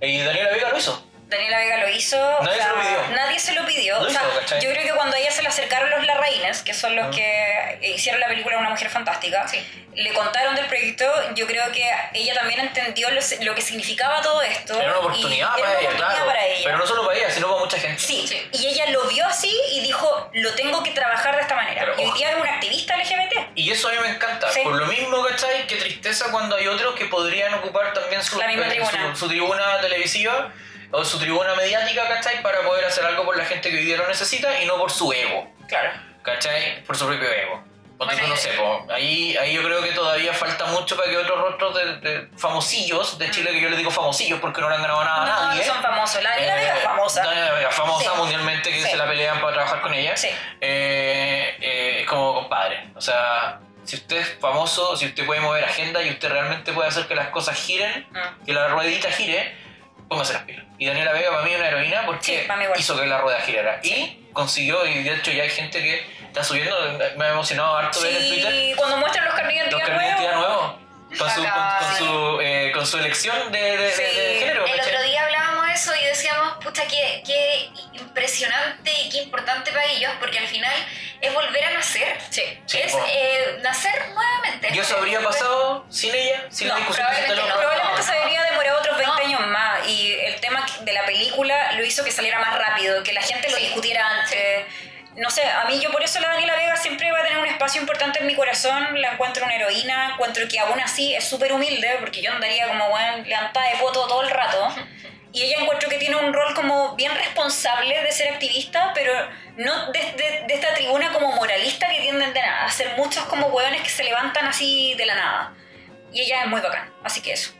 Y Daniela Vega lo hizo. Daniela Vega lo hizo. Nadie se lo pidió. Nadie se lo pidió. Lo O sea, yo creo que cuando a ella se le acercaron los Larraínes, que son los Mm. que hicieron la película Una Mujer Fantástica, Sí. le contaron del proyecto, yo creo que ella también entendió lo, lo que significaba todo esto. Era una y oportunidad era para una ella, oportunidad claro. para ella. Pero no solo para ella, sino para mucha gente. Sí, Sí. y ella lo vio así y dijo, lo tengo que trabajar de esta manera. Pero, y hoy día es una activista LGBT. Y eso a mí me encanta. Sí. Por lo mismo, ¿cachai? Qué tristeza cuando hay otros que podrían ocupar también su, La misma eh, tribuna. su, su tribuna televisiva o su tribuna mediática, ¿cachai? Para poder hacer algo por la gente que hoy día lo necesita y no por su ego, Claro. ¿cachai? Por su propio ego. Bueno, no sé, ahí, ahí yo creo que todavía falta mucho para que otros rostros de, de famosillos de Chile, que yo les digo famosillos porque no le han ganado nada a nadie. no son famosos. La Daniela Vega es Eh, famosa. Daniela Vega, famosa Sí. mundialmente que Sí. se la pelean para trabajar con ella. Sí. Eh, eh, es como compadre. O sea, si usted es famoso, si usted puede mover agenda y usted realmente puede hacer que las cosas giren, Mm. que la ruedita gire, póngase las pilas. Y Daniela Vega para mí es una heroína porque Sí, hizo que la rueda girara. Y consiguió, y de hecho ya hay gente que está subiendo, me ha emocionado harto ver en Twitter Sí, cuando muestran los carnet de identidad nuevos. nuevos. Con su, con, su, eh, con su elección de, de- de- Sí, de género. El ¿cachai? otro día hablábamos de eso y decíamos, pucha, qué, qué impresionante y qué importante para ellos, porque al final es volver a nacer. Sí. Sí, es bueno. eh, nacer nuevamente. ¿Y eso habría pasado sin ella? Sin la No, discusión que se probablemente no. Probablemente se habría demorado otros 20 No. años más y el tema de la película lo hizo que saliera más rápido, que la gente lo Sí. discutiera antes. No sé, a mí yo por eso la Daniela Vega siempre va a tener un espacio importante en mi corazón, la encuentro una heroína, encuentro que aún así es súper humilde, porque yo andaría como bueno, levantada de voto todo el rato. Y ella encuentro que tiene un rol como bien responsable de ser activista, pero no desde de, esta tribuna como moralista que tienden de nada, a ser muchos como hueones que se levantan así de la nada. Y ella es muy bacán, así que eso.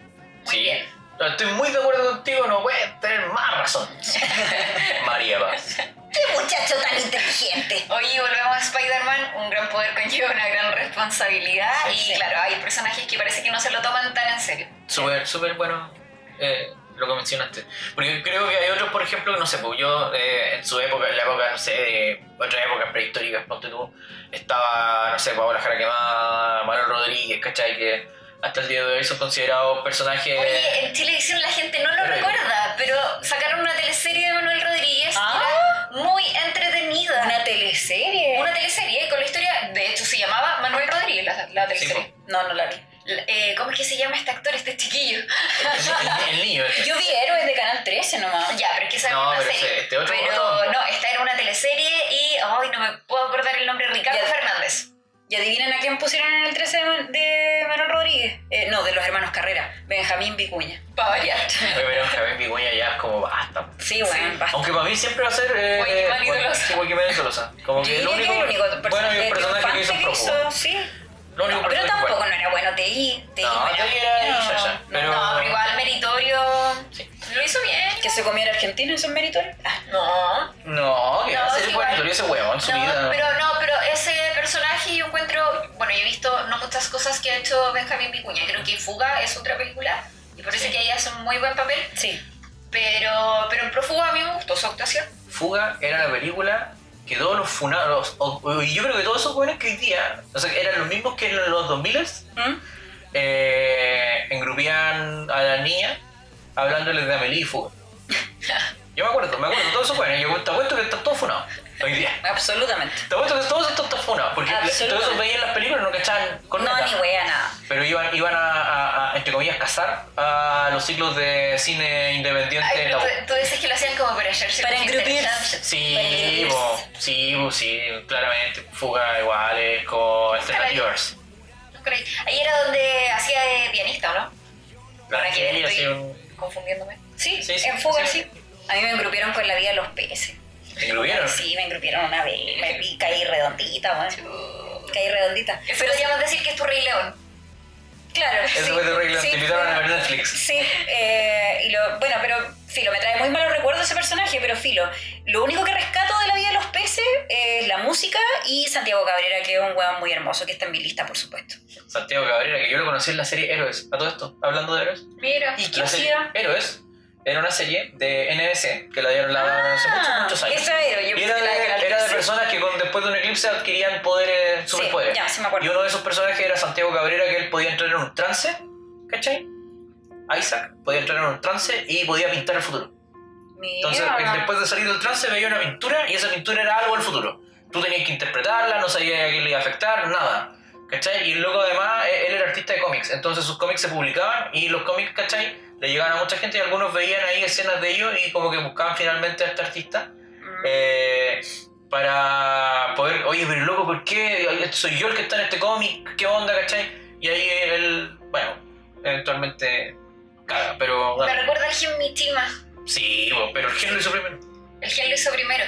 Muy Sí. bien. No, Estoy muy de acuerdo contigo, no puedes tener más razón. María Paz. ¡Qué muchacho tan inteligente! Oye, volvemos a Spider-Man, un gran poder conlleva una gran responsabilidad Sí, y sí. claro, hay personajes que parece que no se lo toman tan en serio. Súper, súper bueno eh, lo que mencionaste. Porque creo que hay otros, por ejemplo, que no sé, pues yo eh, en su época, en la época, no sé, de otras épocas prehistóricas, ponte tú, estaba, no sé, Paola Jara Quemada, Manuel Rodríguez, ¿cachai? Que hasta el día de hoy son considerados personajes... la, la teleserie. No, no la vi. Eh, ¿Cómo es que se llama este actor, este chiquillo? el, el niño. este. Yo vi Héroes de Canal 13 nomás. Ya, pero es que esa No, era una pero serie. ese- este otro- pero otro- no, esta era una teleserie y ay, no me puedo acordar el nombre, Ricardo Ya. Fernández. ¿Y adivinen a quién pusieron en el 13 de, Man- de Manuel Rodríguez? Eh, no, de los hermanos Carrera. Benjamín Vicuña. Para variar. Pero Javier Vigüeña ya es como basta. Sí, bueno, basta. Aunque para mí siempre va a ser. Eh, Joaquín bueno, Tolosa. sí. Como Yo que lo diría único. que el único bueno, y un personaje personaje que hizo triunfante prófugo. sí. Lo único pero tampoco no era bueno TI. TI No, era TI era bueno. ya, ya. Pero- No, pero igual meritorio. Sí. Lo hizo bien. Que se comiera argentino, eso es meritorio. Ah, No. No, que No, igual igual. ese huevo en su No, vida. pero no, pero ese personaje yo encuentro, bueno, yo he visto no muchas cosas que ha hecho Benjamín Vicuña, creo que Fuga es otra película y parece Sí. que ella hace un muy buen papel, sí. pero pero en Prófuga a mí me gustó su actuación. Fuga era la película que todos los funados. Y yo creo que todos esos jóvenes que hoy día. O sea, eran los mismos que en los 2000 ¿Mm? eh, engrupían a la niña hablándoles de Amelie. Yo me acuerdo, me acuerdo, todos esos jóvenes. Yo te apuesto que están todos funados hoy día. Absolutamente. Que todos estos están funados, porque todos esos veían las películas y no cachaban con No, nada. ni wea, nada. Pero iban, iban a, a- a, entre comillas, cazar a los ciclos de cine independiente Ay, en la pero tú, tú dices que lo hacían como para hacerse Para como engrupir. interesante. Sí, bo, sí, bo, sí, claramente. Fuga iguales, con Alternativas. No creí. Ahí era donde hacía de pianista, ¿o no? La Para que estoy sí, confundiéndome. Sí, Sí, sí, en fuga sí. sí. A mí me engrupieron con la vida de los peces. ¿Te engrupieron? Sí, me engrupieron una vez. Me vi, caí redondita, weón. Caí redondita. Eso podríamos decir que es tu Rey León. Claro. Eso sí, fue terrible, sí, te invitaron a ver Netflix. Sí, eh, y lo, bueno, pero Filo, me trae muy malos recuerdos ese personaje, pero Filo, lo único que rescato de la vida de los peces es la música y Santiago Cabrera, que es un weón muy hermoso, que está en mi lista, por supuesto. Santiago Cabrera, que yo lo conocí en la serie Héroes. A todo esto, hablando de Héroes. Mira. ¿Y qué hacía? Héroes era una serie de NBC que la dieron la, hace muchos, muchos años. Ah, Esa era, yo Y era la de de, Canal era de 13. personas que con, después de un eclipse adquirían poderes, Sí, superpoderes. ya, sí me acuerdo. Y uno de esos personajes era Santiago Cabrera, que él podía entrar en un trance, ¿cachai? Isaac podía entrar en un trance y podía pintar el futuro. Entonces, Mira. después de salir del trance, veía una pintura y esa pintura era algo del futuro. Tú tenías que interpretarla, no sabías a quién le iba a afectar, nada. ¿Cachai? Y luego además, e, él él era artista de cómics, entonces sus cómics se publicaban y los cómics, ¿cachai? Le llegaban a mucha gente y algunos veían ahí escenas de ellos y como que buscaban finalmente a este artista Mm. eh, para poder, oye, pero loco, ¿por qué? Soy yo el que está en este cómic, ¿qué onda, cachai? Y ahí él, bueno, eventualmente caga, pero Me bueno, recuerda al Gen Michima. sí, pero el gen lo hizo primero. El Gen lo hizo primero.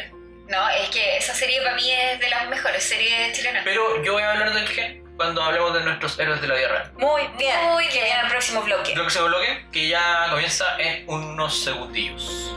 No, es que esa serie para mí es de las mejores series chilenas. Pero yo voy a hablar del gen cuando hablemos de nuestros héroes de la vida real. Muy bien. Muy que bien. viene el próximo bloque. Que se bloque, que ya comienza en unos segundillos.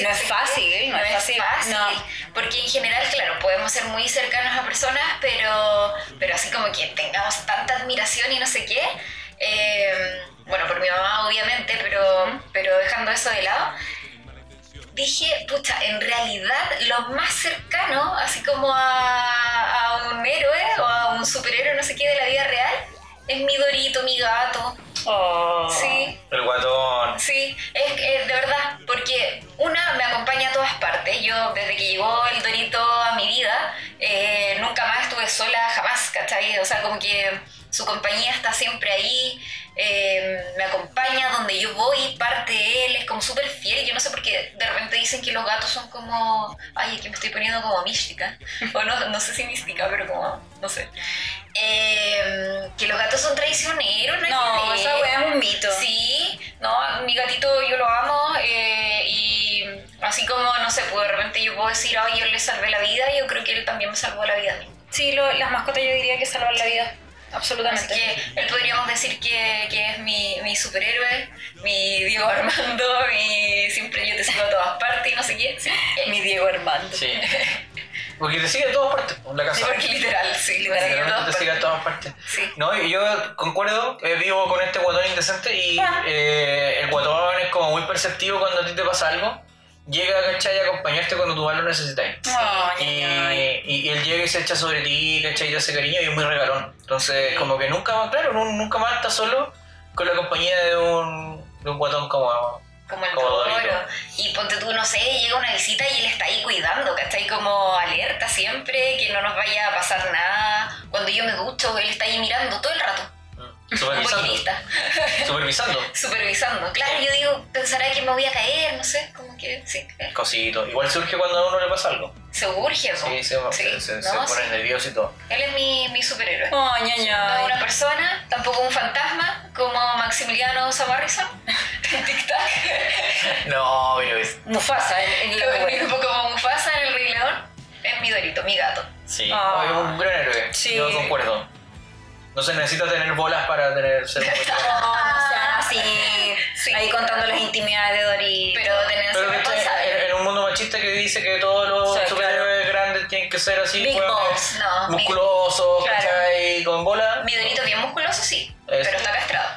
Y No es sé qué. fácil, no es fácil, no. Porque en general, claro, podemos ser muy cercanos a personas, pero, pero así como que tengamos tanta admiración y no sé qué. eh, bueno, por mi mamá obviamente, pero, pero dejando eso de lado, dije, pucha, en realidad lo más cercano, así como a, a un héroe o a un superhéroe, no sé qué, de la vida real, es mi Dorito, mi gato. Oh. Sí, El guatón. sí, es que de verdad, porque una me acompaña a todas partes. Yo, desde que llegó el Dorito a mi vida, eh, nunca más estuve sola, jamás, ¿cachai? O sea, como que su compañía está siempre ahí, eh, me acompaña donde yo voy, parte de él, es como súper fiel. Yo no sé por qué de repente dicen que los gatos son como. Ay, que me estoy poniendo como mística. O no, no sé si mística, pero como. No sé. Eh, que los gatos son traicioneros, ¿no? No, esa weá es un mito. Sí, no, mi gatito yo lo amo eh, y así como, no sé, pues de repente yo puedo decir, ay, yo le salvé la vida, yo creo que él también me salvó la vida a mí. Sí, lo- las mascotas yo diría que salvan la vida. Así Absolutamente. que él podríamos decir que, que es mi, mi superhéroe, mi Diego Armando, mi siempre yo te sigo a todas partes y no sé qué. Sí, él. Mi Diego Armando. Sí. Porque te sigue en todas partes, la Sí, casa. porque literal, sí, literal. Te sigue partes. todas partes. Sí. No, y yo concuerdo, eh, vivo con este guatón indecente y Ah. eh, el guatón es como muy perceptivo cuando a ti te pasa algo. Llega, ¿cachai? A acompañarte cuando tú más lo necesitáis. Y, y- y él llega y se echa sobre ti, ¿cachai? Y hace cariño y es muy regalón. Entonces, como que nunca más, claro, nu- nunca más estás solo con la compañía de un, de un guatón como... Como el toro. Y ponte tú, no sé, llega una visita y él está ahí cuidando, que está ahí como alerta siempre, que no nos vaya a pasar nada. Cuando yo me ducho, él está ahí mirando todo el rato. Supervisando. supervisando. Supervisando. Claro, yo digo, pensará que me voy a caer, no sé, como que sí. Cosito. Igual surge cuando a uno le pasa algo. Se urge, po. Sí, se, se, se, se no, pone sí. nervioso y todo. Él es mi, mi superhéroe. Ay, ña, No ña. es una persona, tampoco un fantasma, como Maximiliano Samarrison TikTok. No, pero es... Mufasa en, la como Mufasa en el Rey León. Es mi dorito, mi gato. Sí, Ah. es un gran héroe. Sí. Yo concuerdo. No se necesita tener bolas para tener ser un buen. No, no sean así. Sí. Ahí contando las intimidades de Dorito. Pero tener Pero en, en un mundo machista que dice que todos los Sí, superhéroes grandes tienen que ser así, Big weones, balls. No, musculosos, Claro. ¿cachai? Con bola. mi dorito bien musculoso, sí, Es- pero está castrado.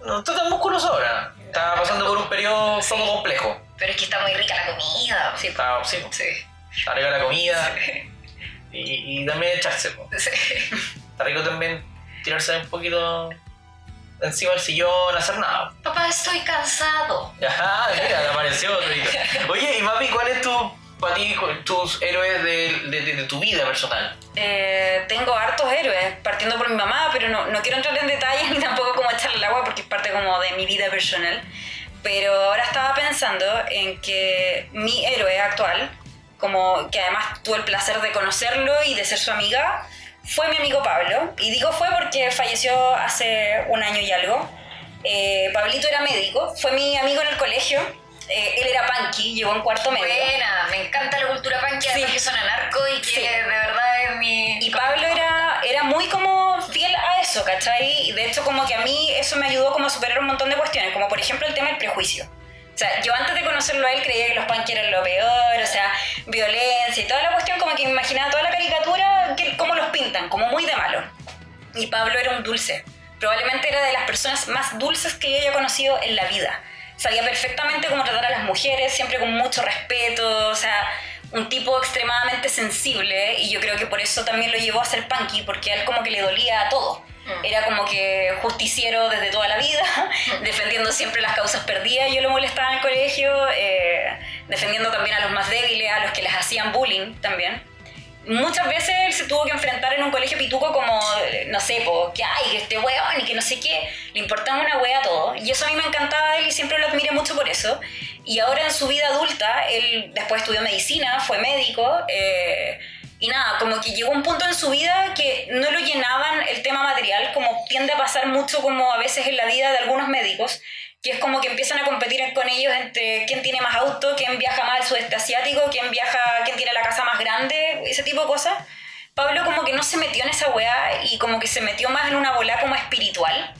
No está tan musculoso ahora. Está pasando por un periodo un poco complejo. Pero es que está muy rica la comida. Sí, Está, sí, sí. está rica la comida y, y también echarse. sí. Está rico también tirarse un poquito encima del sillón, hacer nada. Papá, estoy cansado. Ajá, mira, apareció otro hito. Oye, y Mapi, ¿cuál es tu, para ti, tus héroes de, de- de- de tu vida personal? Eh, tengo hartos héroes, partiendo por mi mamá, pero no, no quiero entrar en detalles ni tampoco como echarle el agua porque es parte como de mi vida personal. Pero ahora estaba pensando en que mi héroe actual, como que además tuve el placer de conocerlo y de ser su amiga, fue mi amigo Pablo. Y digo fue porque falleció hace un año y algo. Eh, Pablito era médico, fue mi amigo en el colegio. Eh, él era punky, llegó en cuarto medio. Buena, me encanta la cultura punk, Sí. que son anarco y que Sí. de verdad es mi... Y Pablo era, era muy como fiel a eso, ¿cachai? Y de hecho como que a mí eso me ayudó como a superar un montón de cuestiones, como por ejemplo el tema del prejuicio. O sea, yo antes de conocerlo a él creía que los punky eran lo peor, o sea, violencia y toda la cuestión, como que me imaginaba toda la caricatura, que, cómo los pintan, como muy de malo. Y Pablo era un dulce. Probablemente era de las personas más dulces que yo haya conocido en la vida. Sabía perfectamente cómo tratar a las mujeres, siempre con mucho respeto, o sea, un tipo extremadamente sensible y yo creo que por eso también lo llevó a ser punky, porque a él como que le dolía a todo. Era como que justiciero desde toda la vida, defendiendo siempre las causas perdidas. Yo lo molestaba en el colegio, eh, defendiendo también a los más débiles, a los que les hacían bullying también muchas veces él se tuvo que enfrentar en un colegio pituco como, no sé, po, que ay, que este weón y que no sé qué. Le importaba una wea todo. Y eso a mí me encantaba de él y siempre lo admiré mucho por eso. Y ahora en su vida adulta, él después estudió medicina, fue médico. eh, y nada, como que llegó un punto en su vida que no lo llenaban el tema material, como tiende a pasar mucho como a veces en la vida de algunos médicos, que es como que empiezan a competir con ellos entre quién tiene más auto, quién viaja más al sudeste asiático, quién viaja, quién tiene la casa más grande, ese tipo de cosas. Pablo como que no se metió en esa weá y como que se metió más en una bola como espiritual.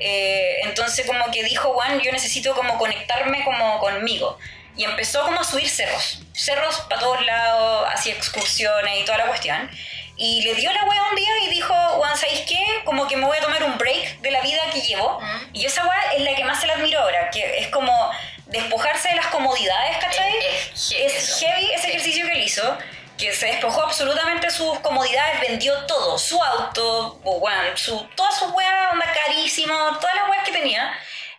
Eh, entonces como que dijo, Juan, yo necesito como conectarme como conmigo. Y empezó como a subir cerros, cerros para todos lados, hacía excursiones y toda la cuestión. Y le dio la weá un día y dijo, Juan, ¿sabéis qué? Como que me voy a tomar un break de la vida que llevo. Y esa weá es la que más se la admiro ahora, que es como despojarse de las comodidades, ¿cachai? Es- es heavy Es heavy ese ejercicio que él hizo, que se despojó absolutamente de sus comodidades, vendió todo, su auto, su, todas sus weas, onda carísimo, todas las weas que tenía.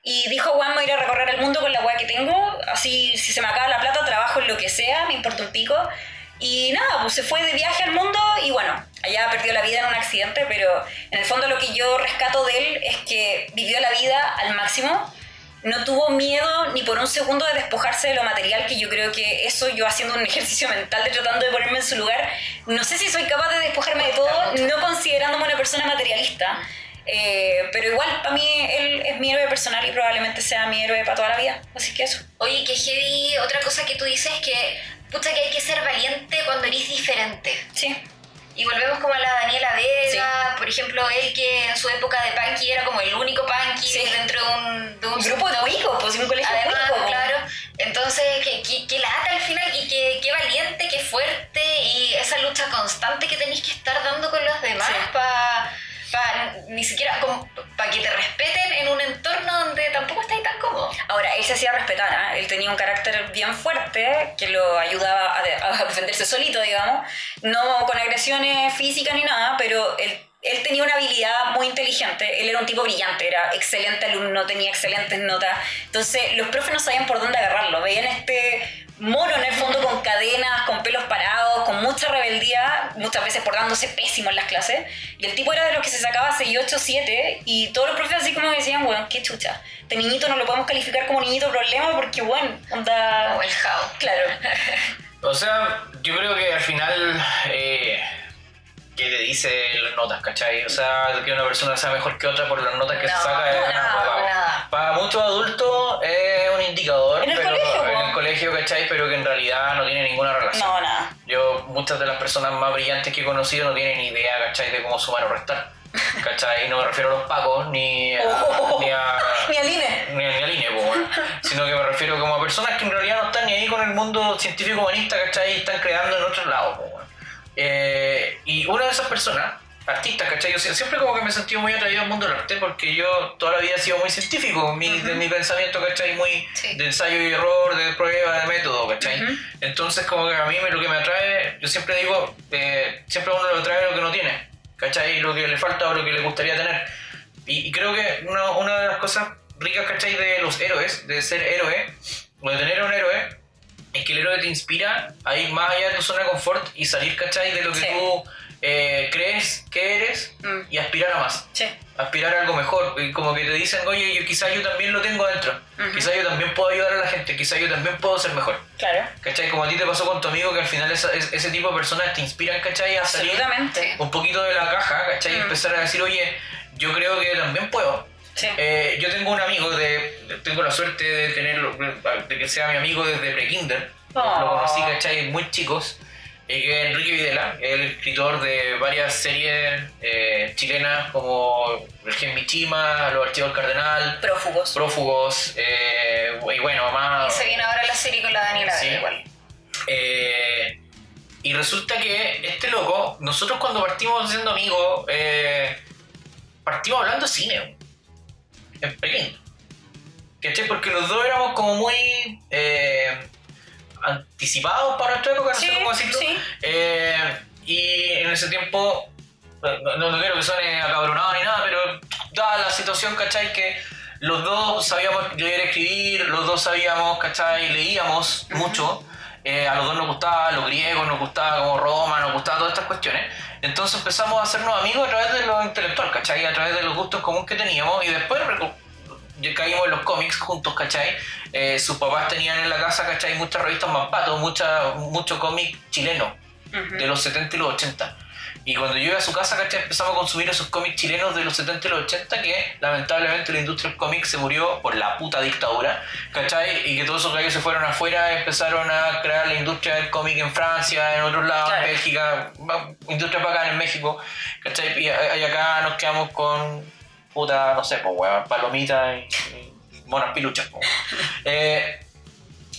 Y dijo, me voy a ir a recorrer el mundo con la wea que tengo, así si se me acaba la plata, trabajo en lo que sea, me importa un pico. Y nada, pues se fue de viaje al mundo y bueno, allá perdió la vida en un accidente, pero en el fondo lo que yo rescato de él es que vivió la vida al máximo, no tuvo miedo ni por un segundo de despojarse de lo material, que yo creo que eso yo haciendo un ejercicio mental de tratando de ponerme en su lugar, no sé si soy capaz de despojarme de todo, no considerándome una persona materialista, eh, pero igual para mí él es mi héroe personal y probablemente sea mi héroe para toda la vida, así que eso. Oye, que heavy, otra cosa que tú dices es que, puta, que hay que ser valiente cuando eres diferente. Sí, Y volvemos como a la Daniela Vega, por ejemplo, él que en su época de punky era como el único punky Sí. dentro de un, de un grupo de cuicos, pues un colegio Además, cuico, claro. Entonces, que, que, que lata al final, y que, que valiente, que fuerte, y esa lucha constante que tenéis que estar dando con los demás Sí. para ni siquiera para que te respeten en un entorno donde tampoco estáis tan cómodo. Ahora, él se hacía respetar, ¿ah? él tenía un carácter bien fuerte que lo ayudaba a, de- a defenderse solito, digamos, no con agresiones físicas ni nada, pero él, él tenía una habilidad muy inteligente, él era un tipo brillante, era excelente alumno, tenía excelentes notas, entonces los profes no sabían por dónde agarrarlo, veían este mono en el fondo con cadenas, con pelos parados, con mucha rebeldía, muchas veces portándose pésimo en las clases. Y el tipo era de los que se sacaba 6, 8, 7 y todos los profes así como decían, weón, qué chucha. Este niñito no lo podemos calificar como niñito problema porque, weón, onda... Como el Jao. Claro. O sea, yo creo que al final, eh, ¿qué te dice las notas, cachai? O sea, que una persona sea mejor que otra por las notas que No, se saca es una nada. Para muchos adultos es un indicador, En el pero colegio, cachai, pero que en realidad no tiene ninguna relación. No, nada. Yo, muchas de las personas más brillantes que he conocido no tienen ni idea, ¿cachai?, de cómo sumar o restar. ¿Cachai? Y no me refiero a los pacos, ni a... Oh. Ni a Ni Aline. ni, ni a línea, po, weón. sino que me refiero como a personas que en realidad no están ni ahí con el mundo científico humanista, ¿cachai? Y están creando en otros lados. Eh, y una de esas personas, artistas, ¿cachai? Yo sie- siempre como que me he sentido muy atraído al mundo del arte porque yo toda la vida he sido muy científico, mi, de mi pensamiento, ¿cachai? Muy Sí. de ensayo y error, de prueba, de método, ¿cachai? Entonces como que a mí lo que me atrae, yo siempre digo, eh, siempre uno le atrae lo que no tiene, ¿cachai? Lo que le falta o lo que le gustaría tener. Y, y creo que una, una de las cosas ricas, ¿cachai? De los héroes, de ser héroe, o de tener un héroe, es que el héroe te inspira a ir más allá de tu zona de confort y salir, ¿cachai? De lo que Sí. tú eh, crees que eres Mm. y aspirar a más. Sí. Aspirar a algo mejor. Y como que te dicen, oye, yo, quizás yo también lo tengo adentro. Quizás yo también puedo ayudar a la gente. Quizás yo también puedo ser mejor. Claro. ¿Cachai? Como a ti te pasó con tu amigo, que al final esa- es- ese tipo de personas te inspiran, ¿cachai? A salir un poquito de la caja, ¿cachai? Y Mm. empezar a decir, oye, yo creo que también puedo. Sí. Eh, yo tengo un amigo, de, tengo la suerte de tenerlo, de que sea mi amigo desde pre-kinder. Oh. Lo conocí, ¿cachai? Muy chicos. Y Enrique Videla, el escritor de varias series eh, chilenas como El Gen Michima, Los Archivos del Cardenal, Prófugos. Prófugos, eh, y bueno, Y más... se viene ahora la serie con la Daniela Sí. Igual. Eh, y resulta que este loco, nosotros cuando partimos siendo amigos, eh, partimos hablando cine. En pequeño. ¿Cachai? Porque los dos éramos como muy eh, anticipados para nuestra época, no Sí, sé cómo decirlo. sí. Eh, y en ese tiempo, no, quiero que suene acabronado ni nada, pero dada la situación, ¿cachai? Que los dos sabíamos leer escribir, los dos sabíamos, ¿cachai? Leíamos mucho. eh, a los dos nos gustaba los griegos, nos gustaba como Roma, nos gustaban todas estas cuestiones. Entonces empezamos a hacernos amigos a través de lo intelectual, ¿cachai? A través de los gustos comunes que teníamos y después caímos en los cómics juntos, ¿cachai? Eh, sus papás tenían en la casa, ¿cachai? Muchas revistas Mampato, mucha, mucho cómic chileno Ujú. de los 70 y los 80. Y cuando yo iba a su casa, ¿cachai? Empezamos a consumir esos cómics chilenos de los 70 y los 80 que lamentablemente la industria del cómic se murió por la puta dictadura, ¿cachai? Y que todos esos gallos se fueron afuera y empezaron a crear la industria del cómic en Francia, en otros lados, Claro. en Bélgica, industria bacán en México, ¿cachai? Y, y acá nos quedamos con puta, no sé, pues weón, palomitas y, y monas piluchas. Eh,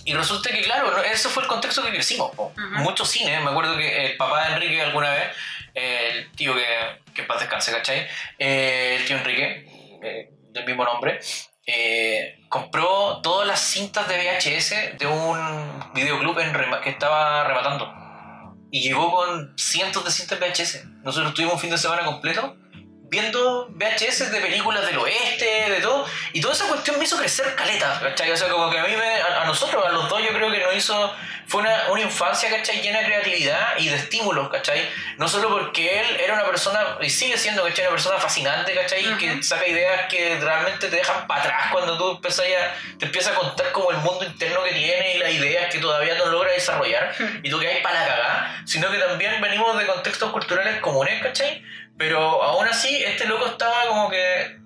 y resulta que, claro, ese fue el contexto que crecimos. po. Ujú. Mucho cine. Me acuerdo que el papá de Enrique alguna vez tío que, que en paz descanse, ¿cachai? Eh, el tío Enrique, eh, del mismo nombre, eh, compró todas las cintas de VHS de un videoclub en que estaba rematando. Y llegó con cientos de cintas VHS. Nosotros tuvimos un fin de semana completo viendo VHS de películas del oeste, de todo. Y toda esa cuestión me hizo crecer caleta, ¿cachai? O sea, como que a mí, me, a, a nosotros, a los dos, yo creo que nos hizo. Fue una, una infancia, ¿cachai? Llena de creatividad y de estímulos, ¿cachai? No solo porque él era una persona, y sigue siendo, ¿cachai? Una persona fascinante, ¿cachai? Que saca ideas que realmente te dejan para atrás cuando tú empiezas a, te empiezas a contar como el mundo interno que tiene y las ideas que todavía no logra desarrollar y tú que hay para la cagada, sino que también venimos de contextos culturales comunes, ¿cachai? Pero aún así, este loco estaba como que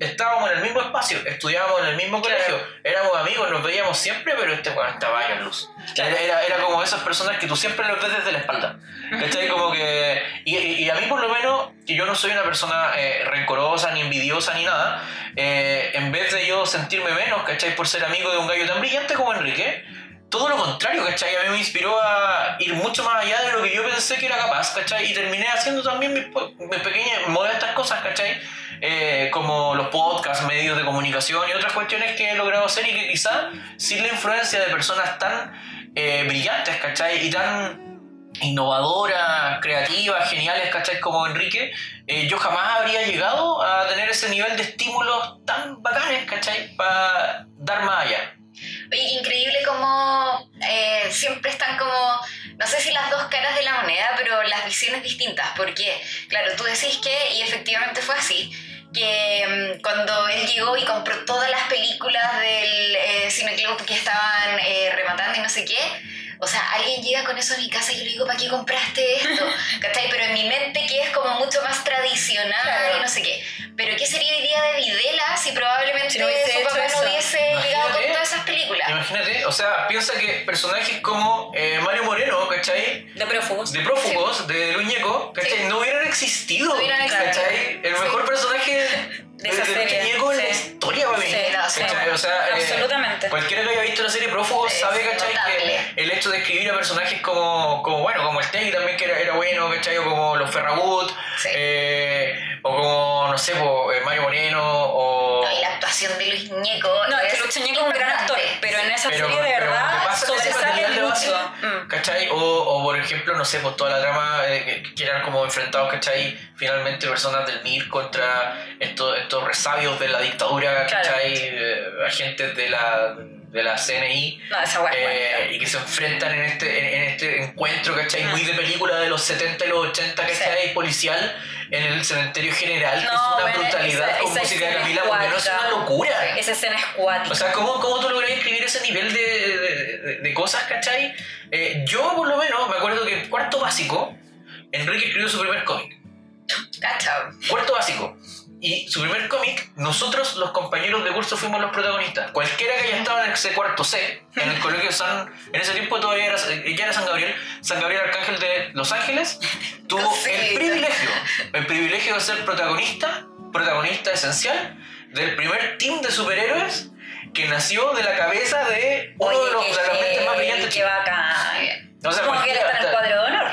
estábamos en el mismo espacio, estudiábamos en el mismo colegio, éramos amigos, nos veíamos siempre, pero este weón estaba años luz. Era, era, era como esas personas que tú siempre los ves desde la espalda. ¿Cachai? Como que. Y, y- y a mí, por lo menos, que yo no soy una persona eh, rencorosa, ni envidiosa, ni nada, eh, en vez de yo sentirme menos, ¿cachai? Por ser amigo de un gallo tan brillante como Enrique. Todo lo contrario, ¿cachai? A mí me inspiró a ir mucho más allá de lo que yo pensé que era capaz, ¿cachai? Y terminé haciendo también mis, mis pequeñas, modestas cosas, ¿cachai? Eh, como los podcasts, medios de comunicación y otras cuestiones que he logrado hacer y que quizá sin la influencia de personas tan eh, brillantes, ¿cachai? Y tan innovadoras, creativas, geniales, ¿cachai? Como Enrique, eh, yo jamás habría llegado a tener ese nivel de estímulos tan bacanes, ¿cachai? Para dar más allá. Oye, increíble como eh, siempre están como, no sé si las dos caras de la moneda, pero las visiones distintas, porque, claro, tú decís que, y efectivamente fue así, que mm, cuando él llegó y compró todas las películas del eh, cineclub que estaban eh, rematando y no sé qué, o sea, alguien llega con eso a mi casa y yo le digo, ¿para qué compraste esto? ¿Cachai? Pero en mi mente que es como mucho más tradicional Claro. y no sé qué. Pero ¿qué sería hoy día de Videla si probablemente Si no hubiese su papá no hubiese llegado con todas esas películas? Imagínate, o sea, piensa que personajes como eh, Mario Moreno, ¿cachai? De prófugos. De prófugos, de Luñeco, ¿cachai? Sí. No hubieran existido, No hubieran ¿cachai? El Sí. mejor personaje De esa de serie, Luñeco en la historia para mí. O sea, eh, Absolutamente. cualquiera que haya visto la serie Prófugos sabe, ¿cachai? notable. Que el hecho de escribir a personajes como, como bueno, como el Tegui también que era, era bueno, ¿cachai? O como los Ferragut, Sí. eh, o como, no sé, po, eh, Mario Moreno, o... No, y la actuación de Luis Ñeco. No, es que Luis Ñeco es un gran actor, pero en esa Pero- serie de pero lo verdad que pasa es ese sobresale material de base, mucho. Mm. ¿Cachai? O, o por ejemplo, no sé, pues toda la trama eh, que- eran como enfrentados, ¿cachai? Finalmente personas del MIR contra estos, estos resabios de la dictadura, Claro. ¿cachai? Eh, agentes de la, de la CNI. No, esa eh, y que se enfrentan en este, en, en este encuentro, ¿cachai? Mm. Muy de película de los 70 y los 80, ¿cachai? Policial en el cementerio general, No, es una bueno, brutalidad esa- con esa música de Camila Moreno, es una locura. Esa escena es cuática. O sea, ¿cómo, cómo tú logras escribir ese nivel de, de- de- de cosas, cachai? Eh, yo, por lo menos, me acuerdo que en cuarto básico, Enrique escribió su primer cómic. Cacha. Cuarto básico. Y su primer cómic, nosotros, los compañeros de curso, fuimos los protagonistas. Cualquiera que haya estado en ese cuarto C, en el colegio San. En ese tiempo todavía era, ya era San Gabriel, San Gabriel Arcángel de Los Ángeles, tuvo Sí. el privilegio, el privilegio de ser protagonista, protagonista esencial, del primer team de superhéroes que nació de la cabeza de uno de los mentes más brillantes. Qué bacán. O sea, Como que él está en el cuadro de honor.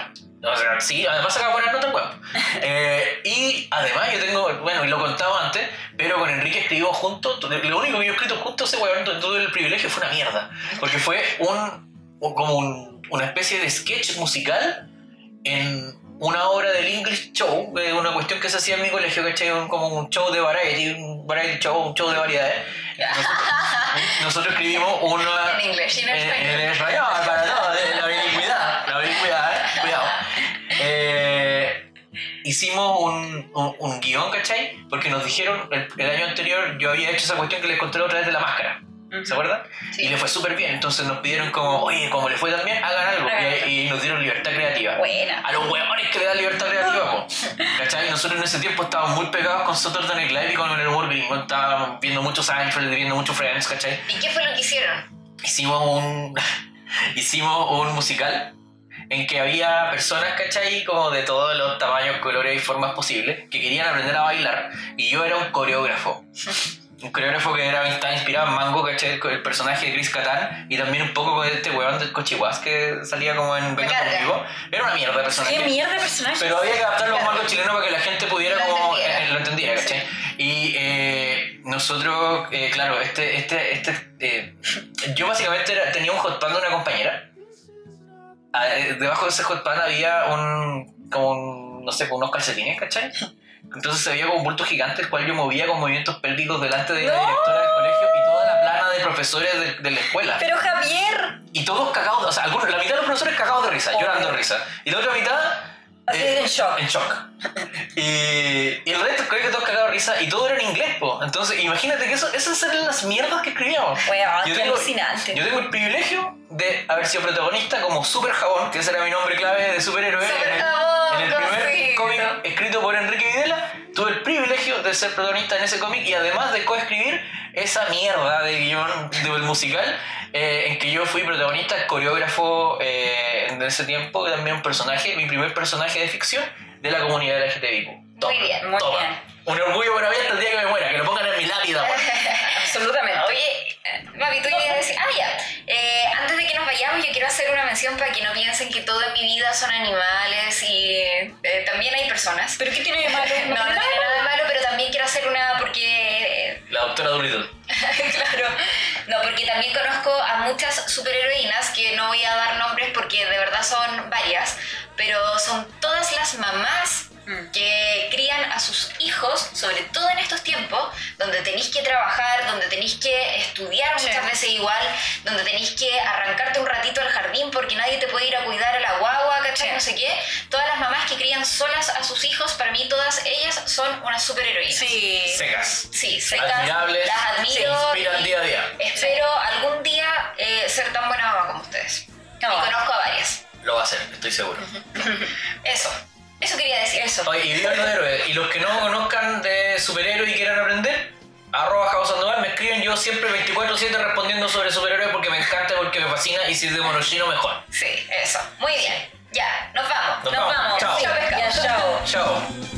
o sea, sí, además saca buenas notas, weón. Eh, y además yo tengo, bueno, y lo contaba antes, pero con Enrique escribimos juntos, lo único que yo he escrito juntos ese weón, todo el privilegio fue una mierda. Porque fue un, un- como un- una especie de sketch musical en una obra del English Show, eh, una cuestión que se hacía en mi colegio, ¿cachai? Un- como un show de variety, un variety show, un show de variedades. Nosotros, nosotros escribimos una... En inglés en español. en español, para todo, eh, la bilingüidad, la bilingüidad, eh, cuidado. Eh, hicimos un, un, un guion, ¿cachai? Porque nos dijeron, el, el año anterior yo había hecho esa cuestión que les conté otra vez de la máscara, ¿se acuerdan? Sí. Y le fue súper bien, entonces nos pidieron como, oye, como le fue tan bien, hagan algo. Y, y nos dieron libertad creativa. Buena. A los huevones que le dan libertad creativa, po. ¿Cachai? Nosotros en ese tiempo estábamos muy pegados con Saturday Night Live y con el humor gringo. Estábamos viendo mucho Seinfeld, viendo mucho Friends, ¿cachai? ¿Y qué fue lo que hicieron? hicimos un hicimos un musical en que había personas, ¿cachai? Como de todos los tamaños, colores y formas posibles que querían aprender a bailar y yo era un coreógrafo. un coreógrafo que era, estaba inspirado en Mango, ¿cachai? Con el personaje de Chris Kattan y también un poco con este weón del Cochihuas que salía como en Venga conmigo. Era una mierda de personaje. Qué mierda de personaje. Pero había que adaptarlo a un marco chileno para que la gente pudiera Lo como entendiera. eh, lo entendiera, ¿cachai? Y eh, nosotros, eh, claro, este, este, este, eh, yo básicamente era- tenía un hot pan de una compañera. Ah, eh, Debajo de ese hot pan había un, como un, no sé, unos calcetines, ¿cachai? Entonces se veía como un bulto gigante el cual yo movía con movimientos pélvicos delante de la directora del colegio y toda la plana de profesores de, de la escuela. Pero Javier. Y todos cagados, o sea, algunos, la mitad de los profesores cagados de risa, llorando de risa. Y la otra mitad... Así en shock. En shock. y, y el resto creo que todos cagados de risa y todo era en inglés, po. Entonces, imagínate que eso, esas eran las mierdas que escribíamos. Weón, Yo qué tengo- alucinante. Yo tengo el privilegio de haber sido protagonista como Super Jabón, que ese era mi nombre clave de superhéroe. Super en el, Jabón, en el primer. Cómic escrito por Enrique Videla. Tuve el privilegio de ser protagonista en ese cómic y además de coescribir esa mierda de guion del musical eh, en que yo fui protagonista, coreógrafo eh, en ese tiempo, que también un personaje, mi primer personaje de ficción de la comunidad LGTBIQ. Toma, Muy bien, muy toma. bien. Un orgullo para mí hasta el día que me muera, que lo pongan en mi lápida. weón. Absolutamente. Oye, eh, Mavi, tú ibas a decir, ah, ya. Vayamos, yo quiero hacer una mención para que no piensen que todo en mi vida son animales y eh, también hay personas. ¿Pero qué tiene de malo? No, no tiene tiene nada de malo, pero también quiero hacer una porque eh, La doctora Doolittle. claro. No, porque también conozco a muchas superheroínas que no voy a dar nombres porque de verdad son varias, pero son todas las mamás. Que crían a sus hijos, sobre todo en estos tiempos, donde tenéis que trabajar, donde tenéis que estudiar Sí. muchas veces igual, donde tenéis que arrancarte un ratito al jardín porque nadie te puede ir a cuidar a la guagua, ¿cachai? Sí. No sé qué. Todas las mamás que crían solas a sus hijos, para mí todas ellas son unas superheroínas. Sí. Secas. Sí, secas, Admirables, las admiro. se inspiran día a día. Espero algún día eh, ser tan buena mamá como ustedes. No. Y conozco a varias. Lo va a hacer, estoy seguro. Eso. Eso quería decir. Eso. Oye, y vivan los héroes. Y los que no conozcan de superhéroes y quieran aprender, arroba Javo Sandoval, me escriben yo siempre 24-7 respondiendo sobre superhéroes porque me encanta, porque me fascina y si es de monochino mejor. Sí, eso. Muy bien. Ya, nos vamos. Nos Nos vamos. vamos. Chao. Chao, pescado. Ya, chao. Chao.